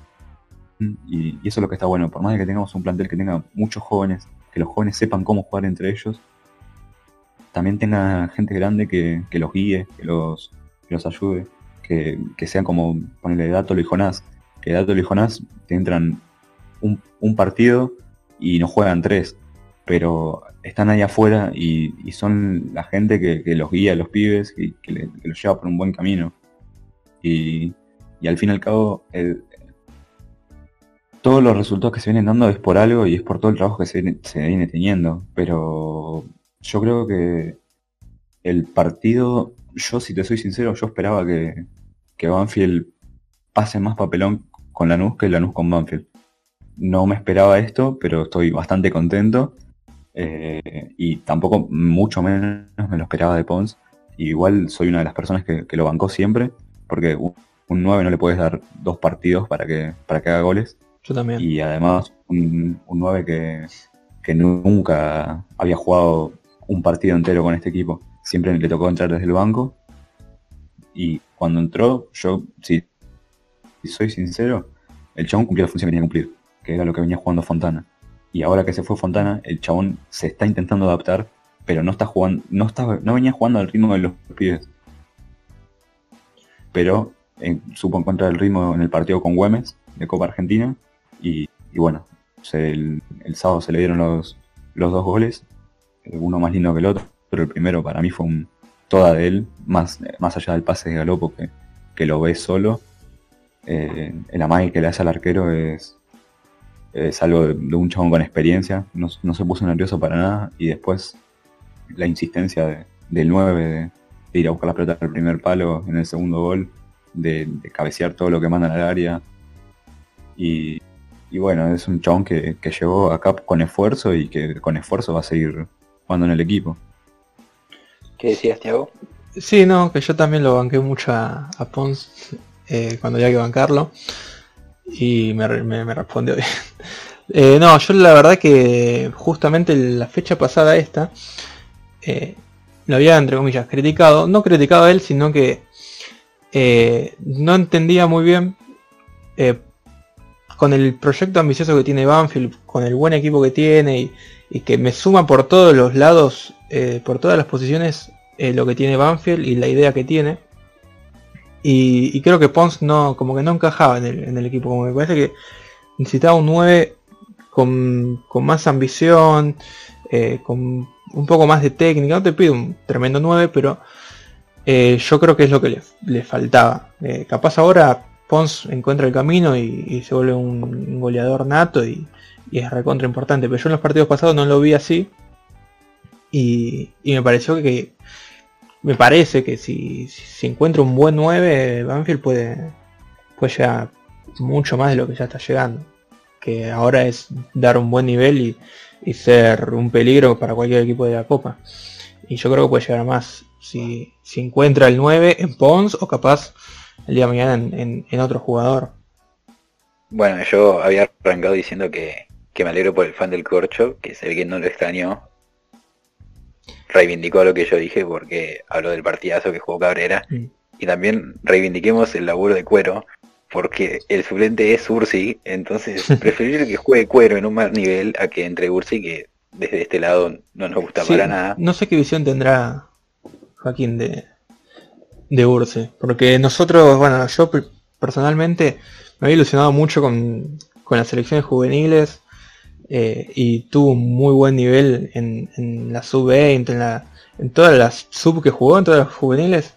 y, y, eso es lo que está bueno. Por más de que tengamos un plantel que tenga muchos jóvenes, que los jóvenes sepan cómo jugar entre ellos, también tenga gente grande que, los guíe, que los, los ayude, que, que sean como ponerle Dato y Jonás, que Dato y Jonás te entran un, partido y no juegan tres, pero están ahí afuera y, son la gente que, los guía los pibes y que, los lleva por un buen camino. Y, al fin y al cabo, todos los resultados que se vienen dando es por algo y es por todo el trabajo que se se viene teniendo, pero yo creo que el partido, yo si te soy sincero, yo esperaba que, que Banfield pase más papelón con Lanús que Lanús con Banfield. No me esperaba esto, pero estoy bastante contento. Eh, y tampoco mucho menos me lo esperaba de Pons. igual soy una de las personas que, lo bancó siempre, porque un, 9 no le puedes dar dos partidos para que, para que haga goles. Yo también. Y además un, un 9 que, que nunca había jugado un partido entero con este equipo. Siempre le tocó entrar desde el banco. Y cuando entró, yo, si, soy sincero, el chabón cumplió la función que tenía que cumplir, que era lo que venía jugando Fontana. Y ahora que se fue Fontana, el chabón se está intentando adaptar, pero no está jugando, no está, no venía jugando al ritmo de los pibes. Pero eh, supo encontrar el ritmo en el partido con Güemes de Copa Argentina. Y, bueno, el, el, sábado se le dieron los, los dos goles uno más lindo que el otro, pero el primero para mí fue un toda de él, más, más allá del pase de Galopo que, que lo ve solo. Eh, el amague que le hace al arquero es, es algo de, un chabón con experiencia, no, se puso nervioso para nada y después la insistencia del 9 de, ir a buscar la pelota al primer palo en el segundo gol, de, cabecear todo lo que mandan al área. Y, y bueno, es un chabón que, que llegó acá con esfuerzo y que con esfuerzo va a seguir cuando en el equipo. ¿Qué decías, Tiago? Sí, no, que yo también lo banqué mucho a, Pons eh, cuando había que bancarlo. Y me, respondió bien. Eh, no, yo la verdad que justamente la fecha pasada esta, eh, lo había entre comillas criticado. No criticado a él, sino que no entendía muy bien con el proyecto ambicioso que tiene Banfield, con el buen equipo que tiene y, que me suma por todos los lados, eh, por todas las posiciones, eh, lo que tiene Banfield y la idea que tiene. Y, creo que Pons no, como que no encajaba en el, equipo, como me parece que necesitaba un 9 con, más ambición, eh, con un poco más de técnica. No te pido un tremendo 9, pero yo creo que es lo que le, faltaba. capaz ahora Pons encuentra el camino y, se vuelve un goleador nato y, y es recontra importante. Pero yo en los partidos pasados no lo vi así. Y, me pareció que. Me parece que si, si encuentra un buen 9, Banfield puede, puede llegar mucho más de lo que ya está llegando. Que ahora es dar un buen nivel y, ser un peligro para cualquier equipo de la Copa. Y yo creo que puede llegar más si, si encuentra el 9 en Pons o capaz el día de mañana en, en otro jugador. Bueno, yo había arrancado diciendo que, que me alegro por el fan del corcho, que se ve que no lo extrañó. Reivindicó lo que yo dije porque habló del partidazo que jugó Cabrera. Mm. Y también reivindiquemos el laburo de cuero, porque el suplente es Ursi, entonces preferible que juegue cuero en un mal nivel a que entre Ursi, que desde este lado no nos gusta para nada. No sé qué visión tendrá Joaquín de, de Ursi, porque nosotros, bueno, yo personalmente me había ilusionado mucho con, con las selecciones juveniles eh, y tuvo un muy buen nivel en, la sub-20, en, en todas las sub que jugó, en todas las juveniles.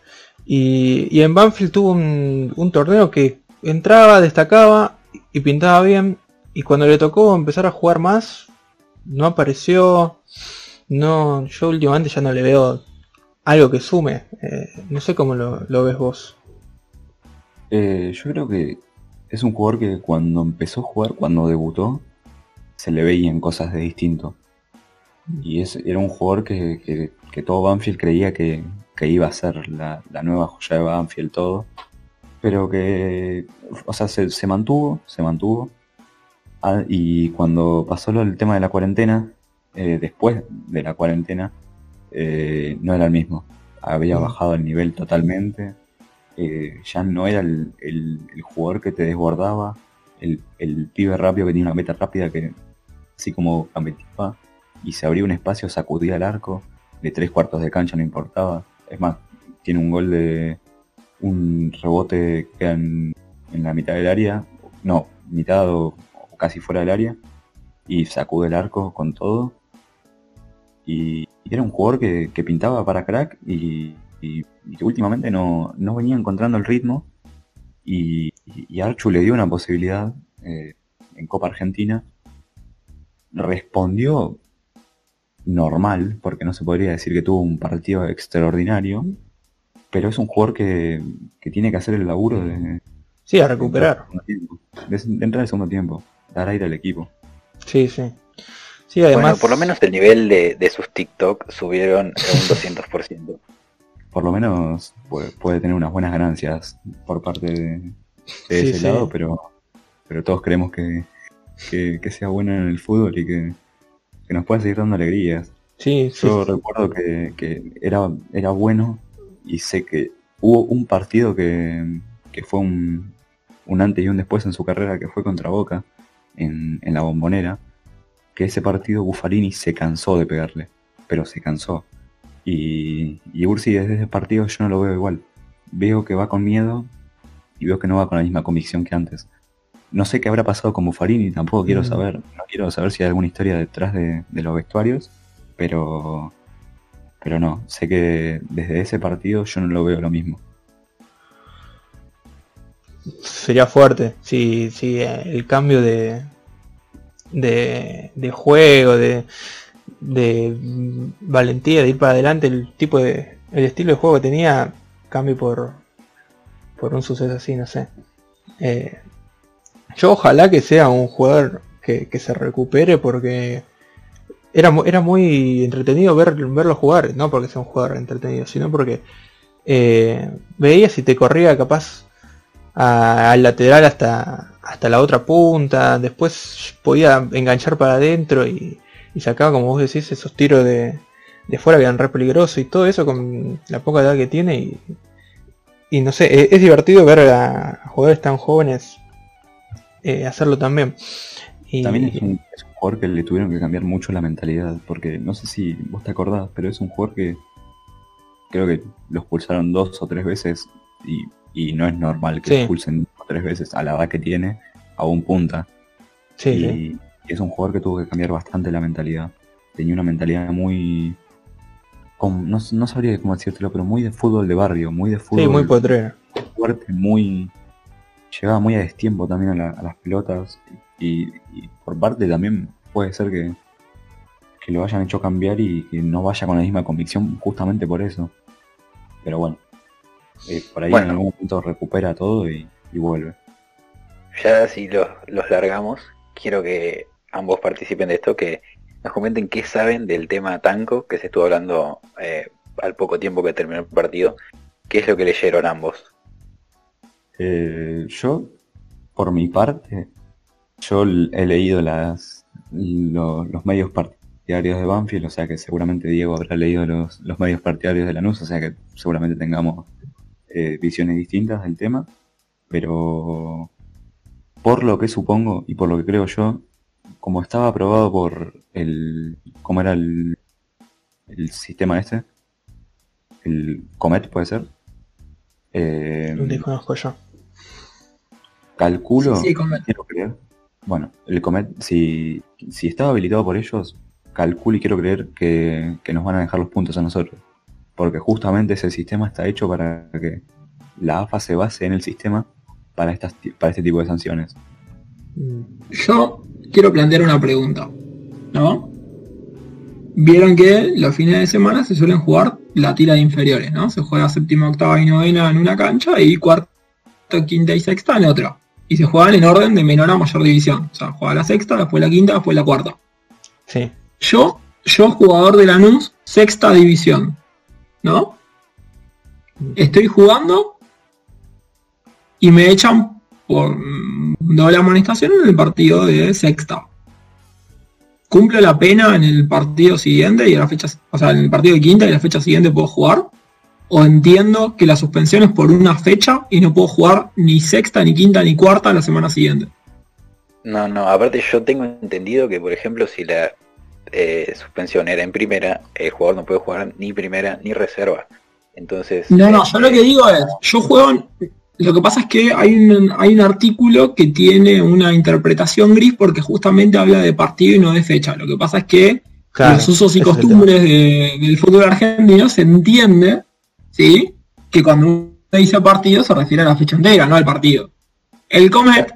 Y, en Banfield tuvo un, torneo que entraba, destacaba y pintaba bien. Y cuando le tocó empezar a jugar más, no apareció. No, yo últimamente ya no le veo algo que sume. Eh, no sé cómo lo, ves vos. Eh, yo creo que es un jugador que cuando empezó a jugar, cuando debutó, se le veían cosas de distinto. Y era un jugador que, que- todo Banfield creía que, que iba a ser la, la nueva joya de Banfield, todo. Pero que, o sea, se, mantuvo, se mantuvo. Ah, y cuando pasó del tema de la cuarentena, eh, después de la cuarentena, eh, no era el mismo. Había bajado el nivel totalmente. Eh, ya no era el, el- el jugador que te desbordaba, el, el pibe rápido que tiene una meta rápida que así como gambeteaba y se abría un espacio, sacudía el arco, de tres cuartos de cancha no importaba. Es más, tiene un gol de un rebote que en la mitad del área, no, mitad o, o casi fuera del área, y sacude el arco con todo. Y, era un jugador que, que pintaba para crack y, y- y que últimamente no, no venía encontrando el ritmo. Y, y Archu le dio una posibilidad eh, en Copa Argentina. Respondió normal, porque no se podría decir que tuvo un partido extraordinario, pero es un jugador que, que tiene que hacer el laburo de, Sí, a recuperar. de- de entrar al segundo tiempo, dar aire al equipo. Sí, sí. Sí, además. Bueno, por lo menos el nivel de, de sus TikTok subieron a un 200%. Por lo menos puede, puede tener unas buenas ganancias por parte de, de Sí, ese sí. lado, pero, pero todos queremos que, que, que sea bueno en el fútbol y que, que nos pueda seguir dando alegrías. Sí, sí. Yo recuerdo que, que era, era bueno y sé que hubo un partido que, que fue un, un antes y un después en su carrera que fue contra Boca en, en la bombonera, que ese partido Buffarini se cansó de pegarle, pero se cansó. Y, y Ursi desde ese partido yo no lo veo igual. Veo que va con miedo y veo que no va con la misma convicción que antes. No sé qué habrá pasado con Buffarini, tampoco quiero Mm. saber, no quiero saber si hay alguna historia detrás de, de los vestuarios, pero pero no, sé que desde ese partido yo no lo veo lo mismo. sería fuerte. Si, si eh, el cambio de, de, de juego, de, de valentía, de ir para adelante, el tipo de. el estilo de juego que tenía, cambie por, por un suceso así, no sé. Eh, yo ojalá que sea un jugador que, que se recupere porque era, era muy entretenido ver, verlo jugar, no porque sea un jugador entretenido, sino porque eh, veías si te corría capaz al lateral hasta, hasta la otra punta, después podía enganchar para adentro y, y sacaba, como vos decís, esos tiros de, de fuera que eran re peligrosos y todo eso con la poca edad que tiene y, y no sé, e- es divertido ver a, jugadores tan jóvenes eh, hacerlo también. Y, También es un, es un jugador que le tuvieron que cambiar mucho la mentalidad, porque no sé si vos te acordás, pero es un jugador que creo que lo expulsaron dos o tres veces y, y no es normal que Sí. expulsen tres veces a la edad que tiene a un punta. sí, y, sí. es un jugador que tuvo que cambiar bastante la mentalidad. Tenía una mentalidad muy... no, no sabría cómo decírtelo, pero muy de fútbol de barrio, muy de fútbol Sí, muy potrero. fuerte, muy. llegaba muy a destiempo también a, la- a las pelotas. Y, y por parte también puede ser que, que lo hayan hecho cambiar y que no vaya con la misma convicción justamente por eso. Pero bueno, eh, por ahí Bueno. en algún punto recupera todo y, y vuelve. Ya si los, los largamos, quiero que ambos participen de esto, que nos comenten qué saben del tema Tanco, que se estuvo hablando eh, al poco tiempo que terminó el partido, qué es lo que leyeron ambos. Eh, yo, por mi parte, yo he leído las, lo- los medios partidarios de Banfield, o sea que seguramente Diego habrá leído los, los medios partidarios de Lanús, o sea que seguramente tengamos eh, visiones distintas del tema, pero por lo que supongo y por lo que creo yo, como estaba aprobado por el, ¿cómo era el, el sistema este? El Comet puede ser. Eh, Lo desconozco yo. calculo, Sí, sí, Comet. quiero creer. Bueno, el Comet, si, si estaba habilitado por ellos, calculo y quiero creer que, que nos van a dejar los puntos a nosotros. Porque justamente ese sistema está hecho para que la AFA se base en el sistema para, estas, para este tipo de sanciones. Yo quiero plantear una pregunta, ¿no? Vieron que los fines de semana se suelen jugar la tira de inferiores, ¿no? Se juega séptima, octava y novena en una cancha y cuarta, quinta y sexta en otra. Y se juegan en orden de menor a mayor división. O sea, juega la sexta, después la quinta, después la cuarta. Sí. Yo, yo jugador de Lanús, sexta división, ¿no? Estoy jugando y me echan por mm, doble amonestación en el partido de sexta. ¿Cumplo la pena en el partido siguiente y en la fecha, o sea, en el partido de quinta y la fecha siguiente puedo jugar? ¿O entiendo que la suspensión es por una fecha y no puedo jugar ni sexta, ni quinta, ni cuarta la semana siguiente? No, no, aparte yo tengo entendido que, por ejemplo, si la eh, suspensión era en primera, el jugador no puede jugar ni primera ni reserva. Entonces. No, no, yo lo que digo es, yo juego. en- lo que pasa es que hay un, hay un artículo que tiene una interpretación gris porque justamente habla de partido y no de fecha. Lo que pasa es que Claro, los usos y costumbres de- del fútbol argentino se entiende, ¿sí? Que cuando uno dice partido se refiere a la fecha entera, no al partido. El Comet,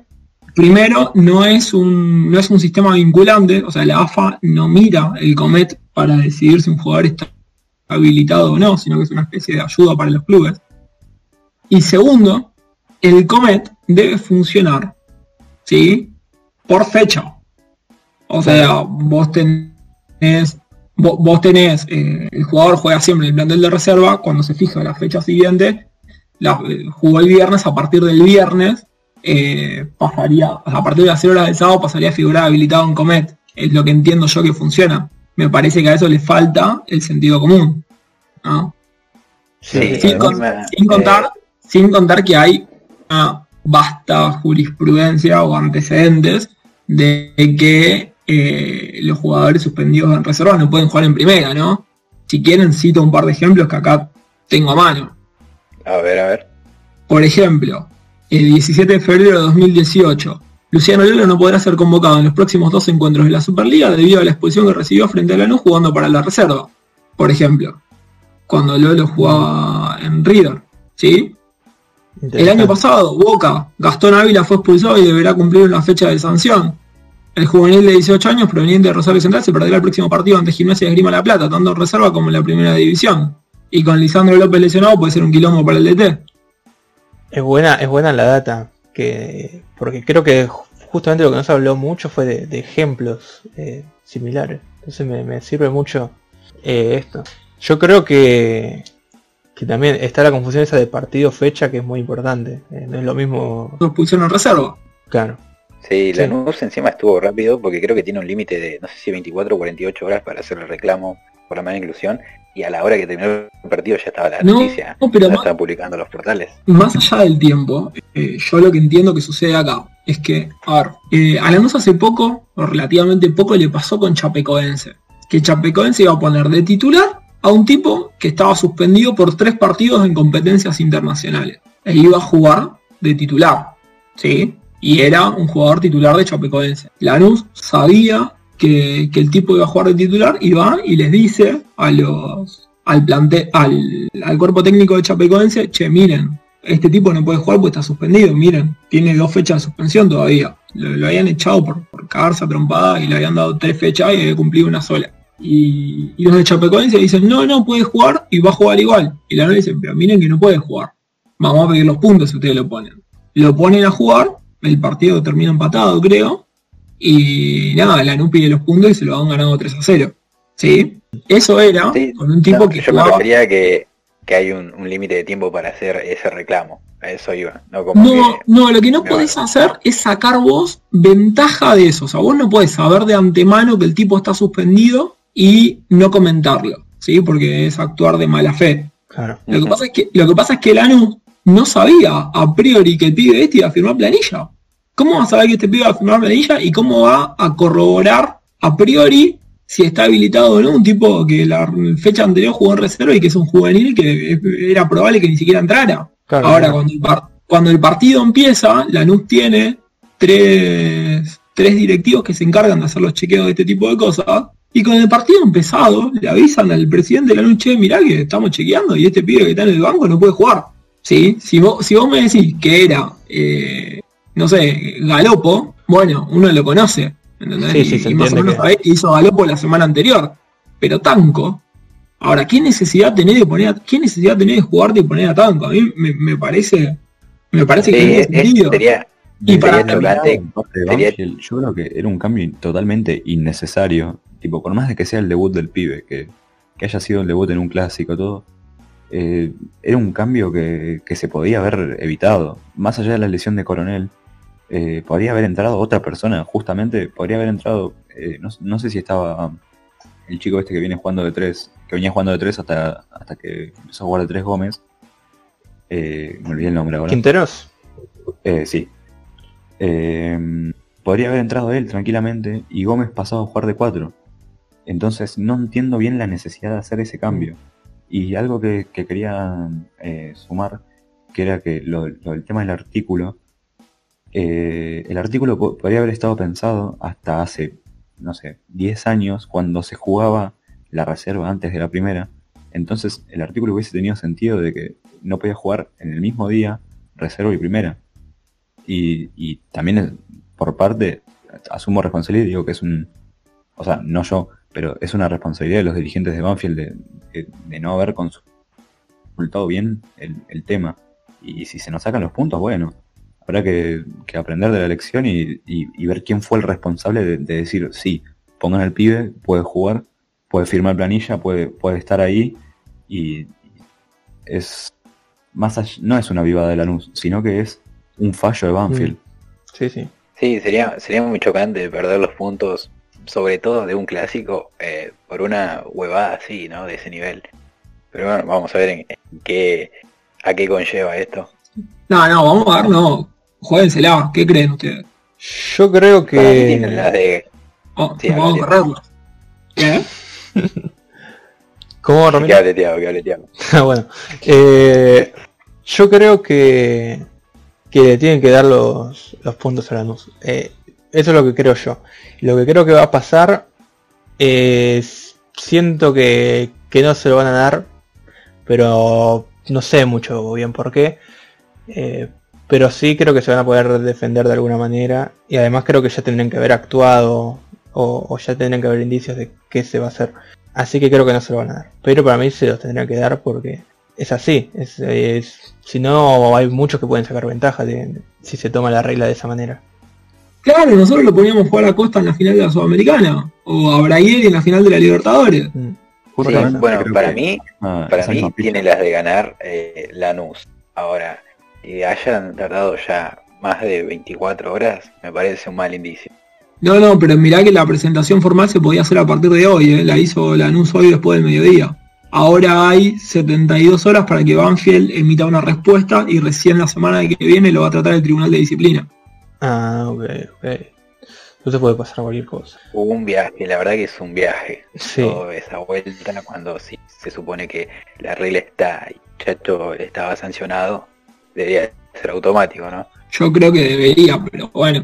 primero, no es un, no es un sistema vinculante, o sea, la AFA no mira el Comet para decidir si un jugador está habilitado o no, sino que es una especie de ayuda para los clubes. Y segundo, el Comet debe funcionar, ¿sí? Por fecha. O sea, vos tenés, vos, vos tenés, eh, el jugador juega siempre en el plantel de reserva, cuando se fija la fecha siguiente, la, eh, jugó el viernes, a partir del viernes, eh, pasaría, a partir de las 0 horas del sábado pasaría a figurar habilitado en Comet. Es lo que entiendo yo que funciona. Me parece que a eso le falta el sentido común. ¿no? Sí, sin, con- encima, sin contar, eh, sin contar que hay una vasta jurisprudencia o antecedentes de que eh, los jugadores suspendidos en reserva no pueden jugar en primera, ¿no? Si quieren, cito un par de ejemplos que acá tengo a mano. a ver, a ver. Por ejemplo, el 17 de febrero de 2018, Luciano Lolo no podrá ser convocado en los próximos dos encuentros de la Superliga debido a la expulsión que recibió frente a Lanús jugando para la reserva. Por ejemplo, cuando Lolo jugaba en River, ¿sí? El año pasado, Boca, Gastón Ávila fue expulsado y deberá cumplir una fecha de sanción. El juvenil de 18 años, proveniente de Rosario Central, se perderá el próximo partido ante Gimnasia de Esgrima La Plata, tanto en reserva como en la primera división. Y con Lisandro López lesionado puede ser un quilombo para el DT. Es buena, es buena la data, que porque creo que ju- justamente lo que nos habló mucho fue de, de ejemplos eh, similares. Entonces me, me sirve mucho eh, esto. Yo creo que, que también está la confusión esa de partido-fecha que es muy importante. Eh, no es lo mismo, Lo expulsaron en reserva. claro. Sí, Sí. Lanús encima estuvo rápido porque creo que tiene un límite de, no sé si 24 o 48 horas para hacer el reclamo por la mala inclusión y a la hora que terminó el partido ya estaba la No, noticia, no, pero la más- estaban publicando los portales. Más allá del tiempo, eh, yo lo que entiendo que sucede acá es que, a ver, eh, a Lanús hace poco, o relativamente poco, le pasó con Chapecoense. Que Chapecoense iba a poner de titular a un tipo que estaba suspendido por tres partidos en competencias internacionales. E iba a jugar de titular, ¿sí? Y era un jugador titular de Chapecoense. Lanús sabía que, que el tipo iba a jugar de titular y va y les dice a los al al, al cuerpo técnico de Chapecoense, che, miren, este tipo no puede jugar porque está suspendido, miren, tiene dos fechas de suspensión todavía. Lo, habían echado por, por cagarse trompada y le habían dado tres fechas y había cumplido una sola. Y, y los de Chapecoense dicen, no, no, puede jugar y va a jugar igual. Y la dice, pero miren que no puede jugar. Vamos a pedir los puntos si ustedes lo ponen. Lo ponen a jugar, el partido termina empatado, creo. Y nada, la pide los puntos y se lo han ganado 3 a 0. ¿Sí? Eso era Sí, con un tipo No, que yo me refería a que, que hay un, un límite de tiempo para hacer ese reclamo. A eso iba. No como No, que- no, lo que no podés va. hacer es sacar vos ventaja de eso. O sea, vos no podés saber de antemano que el tipo está suspendido y no comentarlo, ¿sí? Porque es actuar de mala fe. Claro. Lo que pasa es que, lo que pasa es que Lanús no sabía a priori que el pibe este iba a firmar planilla. ¿Cómo va a saber que este pibe va a firmar planilla y cómo va a corroborar a priori si está habilitado o no un tipo que la fecha anterior jugó en reserva y que es un juvenil que era probable que ni siquiera entrara? Claro, Ahora, claro. cuando el, par- cuando el partido empieza, Lanús tiene tres, tres directivos que se encargan de hacer los chequeos de este tipo de cosas. Y con el partido empezado, le avisan al presidente de Lanús, che, mirá que estamos chequeando y este pibe que está en el banco no puede jugar. ¿sí? Si vos, si vos me decís que era, eh, no sé, Galopo, bueno, uno lo conoce, ¿entendés? Sí, sí, y, se y más o menos que- que hizo Galopo la semana anterior. Pero Tanco, ahora, ¿qué necesidad tenés de poner a, qué necesidad tenés de jugarte y poner a Tanco? A mí me, me parece, me parece Sí, que es- sería, Y para Sería- yo creo que era un cambio totalmente innecesario. Tipo, por más de que sea el debut del pibe, que, que haya sido el debut en un clásico, todo, eh, era un cambio que, que se podía haber evitado. Más allá de la lesión de Coronel, eh, podría haber entrado otra persona, justamente podría haber entrado, eh, no, no sé si estaba el chico este que viene jugando de tres, que venía jugando de tres hasta, hasta que empezó a jugar de tres Gómez. Eh, me olvidé el nombre ahora. Quinteros. Eh, sí. Eh, podría haber entrado él tranquilamente y Gómez pasado a jugar de 4. Entonces no entiendo bien la necesidad de hacer ese cambio. Y algo que, que quería eh, sumar, que era que lo, del tema del artículo, eh, el artículo po- podría haber estado pensado hasta hace, no sé, 10 años, cuando se jugaba la reserva antes de la primera. Entonces el artículo hubiese tenido sentido de que no podía jugar en el mismo día reserva y primera. Y, también es- por parte, asumo responsabilidad y digo que es un, o sea, no yo, pero es una responsabilidad de los dirigentes de Banfield de, de- no haber consultado bien el, tema. Y si se nos sacan los puntos, bueno, habrá que, aprender de la lección y, ver quién fue el responsable de, de decir, sí, pongan al pibe, puede jugar, puede firmar planilla, puede, puede estar ahí y es más allá- no es una vivada de Lanús, sino que es un fallo de Banfield. Sí, sí. Sí, sería, sería muy chocante perder los puntos, sobre todo de un clásico, eh, por una huevada así, ¿no? De ese nivel. Pero bueno, vamos a ver en, en qué, a qué conlleva esto. No, no, vamos a ver, no. Juéguensela, ¿qué creen ustedes? Yo creo mí tienen las que. de... Oh, Sí, vamos a. ¿Qué? ¿Cómo, Que Ramiro? hable Tiago, que hable Tiago. Ah, bueno. Eh, yo creo que, que le tienen que dar los, los puntos a Lanús. Eh, eso es lo que creo yo. Lo que creo que va a pasar es... Siento que, que no se lo van a dar, pero no sé mucho bien por qué. Eh, pero sí creo que se van a poder defender de alguna manera. Y además creo que ya tendrían que haber actuado o, ya tendrían que haber indicios de qué se va a hacer. Así que creo que no se lo van a dar. Pero para mí se los tendrían que dar porque es así. Es, es- si no, hay muchos que pueden sacar ventaja de, si se toma la regla de esa manera. Claro, nosotros lo poníamos jugar a Costa en la final de la Sudamericana. O a Braille en la final de la Libertadores. Mm. Sí, Bueno, creo para que mí, para mí tiene las de ganar eh, Lanús. Ahora, que hayan tardado ya más de 24 horas, me parece un mal indicio. No, no, pero mirá que la presentación formal se podía hacer a partir de hoy, ¿eh? la hizo Lanús hoy después del mediodía. Ahora hay 72 horas para que Banfield emita una respuesta y recién la semana que viene lo va a tratar el Tribunal de Disciplina. Ah, ok, ok. Entonces puede pasar cualquier cosa. Hubo un viaje, la verdad que es un viaje. Sí. Toda esa vuelta cuando sí, se supone que la regla está y Chacho estaba sancionado, debería ser automático, ¿no? Yo creo que debería, pero bueno,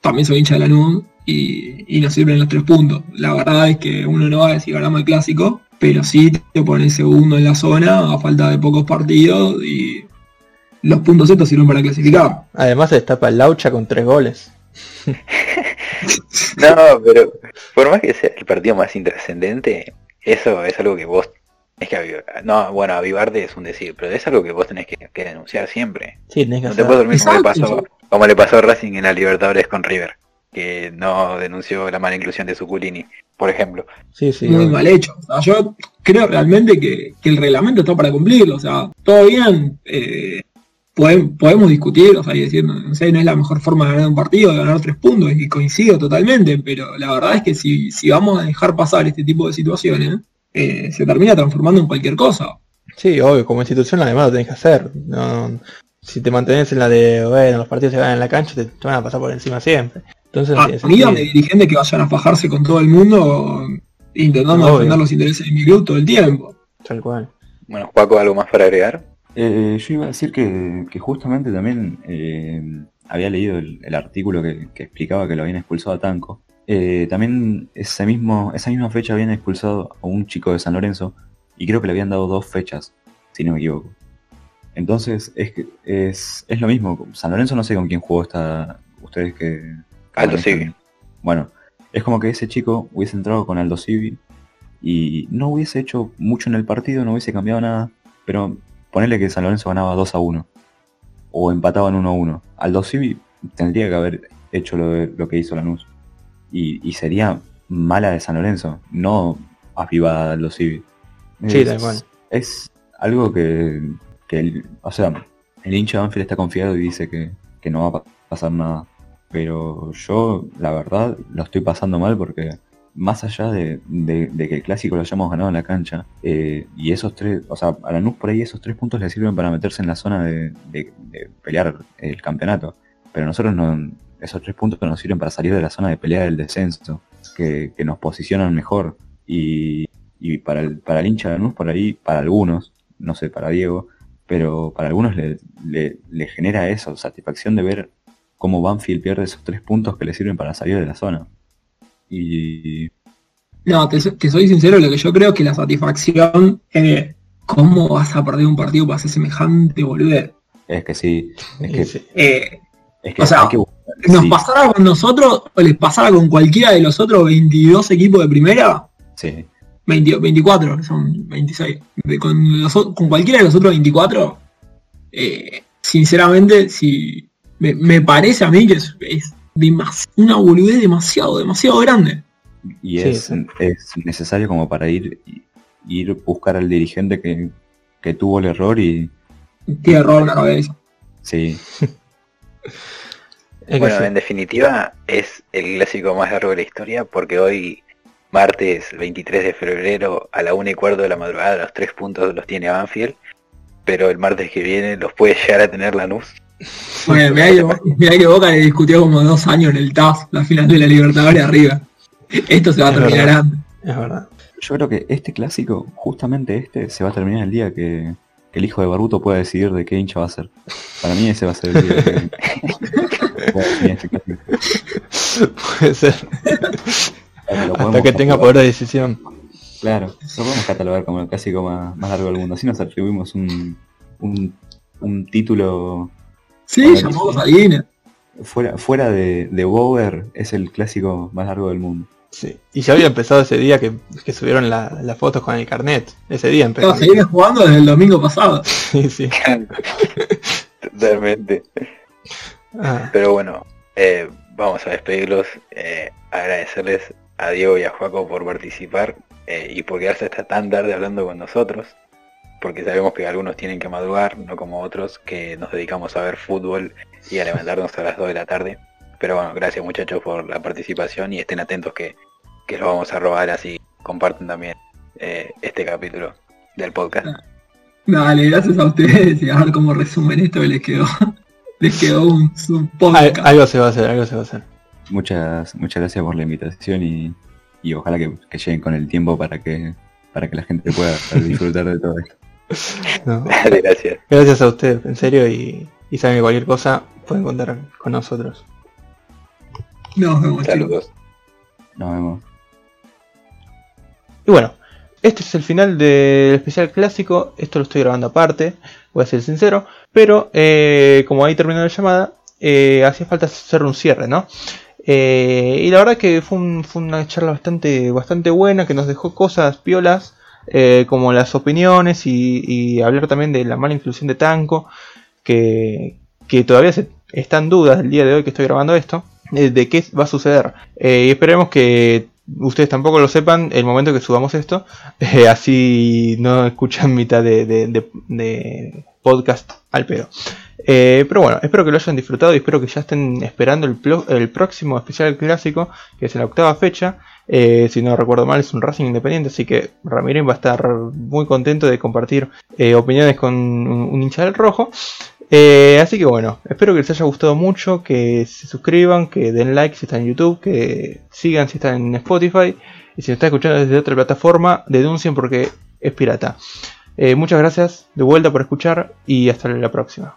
también soy hincha de Lanús y, y nos sirven los tres puntos. La verdad es que uno no va a decir ganamos el clásico, pero sí te pones segundo en la zona a falta de pocos partidos y los puntos estos sirven para clasificar. Además se destapa el Laucha con tres goles. No, pero por más que sea el partido más intrascendente, eso es algo que vos tenés que avivar. No, bueno, avivarte es un decir, pero es algo que vos tenés que, que denunciar siempre. Sí, tenés que No te puedes dormir como le, pasó, como le pasó a Racing en la Libertadores con River, que no denunció la mala inclusión de Suculini, por ejemplo. Sí, sí. muy mal hecho. O sea, yo creo realmente que, que el reglamento está para cumplirlo. O sea, todo bien, eh, podem- podemos discutir, o sea, y decir, no sé, no es la mejor forma de ganar un partido, de ganar tres puntos, y coincido totalmente, pero la verdad es que si, si vamos a dejar pasar este tipo de situaciones, eh, se termina transformando en cualquier cosa. Sí, obvio, como institución además lo tenés que hacer. No, si te mantenés en la de, bueno, los partidos se ganan en la cancha, te, te van a pasar por encima siempre. Entonces, no A mí sentido. dame dirigentes que vayan a fajarse con todo el mundo intentando Obvio. defender los intereses de mi club todo el tiempo. Tal cual. Bueno, Juaco, ¿algo más para agregar? Eh, yo iba a decir que, que justamente también eh, había leído el, el artículo que, que explicaba que lo habían expulsado a Tanco. Eh, también ese mismo, esa misma fecha habían expulsado a un chico de San Lorenzo y creo que le habían dado dos fechas, si no me equivoco. Entonces, es, es, es lo mismo. San Lorenzo no sé con quién jugó esta. Ustedes que. Aldo. Civi. Bueno, es como que ese chico hubiese entrado con Aldo Civi y no hubiese hecho mucho en el partido, no hubiese cambiado nada. Pero ponerle que San Lorenzo ganaba 2 a 1 o empataban 1 a 1. Aldo Civi tendría que haber hecho lo, de- lo que hizo Lanús. Y, y sería mala de San Lorenzo, no avivada de Aldo Civi. Sí, Es- tal cual. es algo que, que el- o sea, el hincha de Banfield está confiado y dice que, que no va a pa- pasar nada. Pero yo, la verdad, lo estoy pasando mal porque más allá de, que el clásico lo hayamos ganado en la cancha, eh, y esos tres, o sea, a Lanús por ahí esos tres puntos le sirven para meterse en la zona de, pelear el campeonato. Pero nosotros no, esos tres puntos nos sirven para salir de la zona de pelear el descenso, que, nos posicionan mejor. Y, y para el, para el hincha de Lanús, por ahí, para algunos, no sé, para Diego, pero para algunos le, le, le genera eso, satisfacción de ver cómo Banfield pierde esos tres puntos que le sirven para salir de la zona. Y No, te, so- te soy sincero, lo que yo creo es que la satisfacción es cómo vas a perder un partido para hacer semejante boludez. es que sí, es que, sí. Eh, es que o sea, hay que buscar- nos sí, pasara con nosotros o les pasara con cualquiera de los otros 22 equipos de primera, sí, 20 24, que son 26. De- Con, los o- con cualquiera de los otros 24, eh, sinceramente, si me, me parece a mí que es, es demas- una boludez demasiado, demasiado grande. y Sí, es, sí. es necesario como para ir ir buscar al dirigente que, que tuvo el error y Tiene error la cabeza. sí, Bueno, en definitiva es el clásico más largo de la historia porque hoy, martes 23 de febrero a la 1 y cuarto de la madrugada, los tres puntos los tiene Banfield, pero el martes que viene los puede llegar a tener Lanús. Bueno, que, mirá que Boca le discutió como dos años en el TAF, la final de la Libertadores arriba. Esto se va a Es terminar verdad. antes. Es verdad. Yo creo que este clásico, justamente este, se va a terminar el día que, que el hijo de Baruto pueda decidir de qué hincha va a ser. Para mí ese va a ser el día que este. Puede ser. Lo Hasta que tenga poder de decisión. Claro, lo podemos catalogar como el clásico más, más largo del mundo. Así nos atribuimos un, un, un título Sí, a Guinness. fuera, fuera de, de Bower, es el clásico más largo del mundo. Sí. Y ya había empezado ese día que, que subieron la- las fotos con el carnet. Ese día empezó. No, se viene jugando desde el domingo pasado. Sí, sí. Totalmente. Ah, Pero bueno, eh, vamos a despedirlos, eh, agradecerles a Diego y a Juaco por participar eh, y por quedarse hasta tan tarde hablando con nosotros, porque sabemos que algunos tienen que madrugar, no como otros que nos dedicamos a ver fútbol y a levantarnos a las 2 de la tarde. Pero bueno, gracias muchachos por la participación y estén atentos que, que lo vamos a robar así comparten también eh, este capítulo del podcast. Dale, gracias a ustedes y a ver cómo resumen esto que les quedó. Les quedó un, un al- podcast. algo se va a hacer, algo se va a hacer. Muchas, muchas gracias por la invitación y, y ojalá que, que lleguen con el tiempo para que, para que la gente pueda disfrutar de todo esto. No. Dale, gracias. Gracias a ustedes, en serio, y, y saben que cualquier cosa pueden contar con nosotros. Nos vemos, chicos. Saludos. Nos vemos. Y bueno, este es el final del especial clásico. Esto lo estoy grabando aparte, voy a ser sincero. Pero eh, como ahí terminó la llamada, eh, hacía falta hacer un cierre, ¿no? Eh, y la verdad que fue, un- fue una charla bastante, bastante buena que nos dejó cosas piolas. Eh, como las opiniones y, hablar también de la mala inclusión de Tanco, que, que todavía se, está en duda el día de hoy que estoy grabando esto, eh, de qué va a suceder. Eh, y esperemos que ustedes tampoco lo sepan el momento que subamos esto, así no escuchan mitad de, de- podcast al pedo. Pero bueno, espero que lo hayan disfrutado y espero que ya estén esperando el, el próximo especial clásico, que es la octava fecha. Eh, si no recuerdo mal, es un Racing Independiente, así que Ramírez va a estar muy contento de compartir eh, opiniones con un, hincha del rojo. Eh, así que bueno, espero que les haya gustado mucho, que se suscriban, que den like si están en YouTube, que sigan si están en Spotify y si nos están escuchando desde otra plataforma, denuncien porque es pirata. Muchas gracias de vuelta por escuchar y hasta la próxima.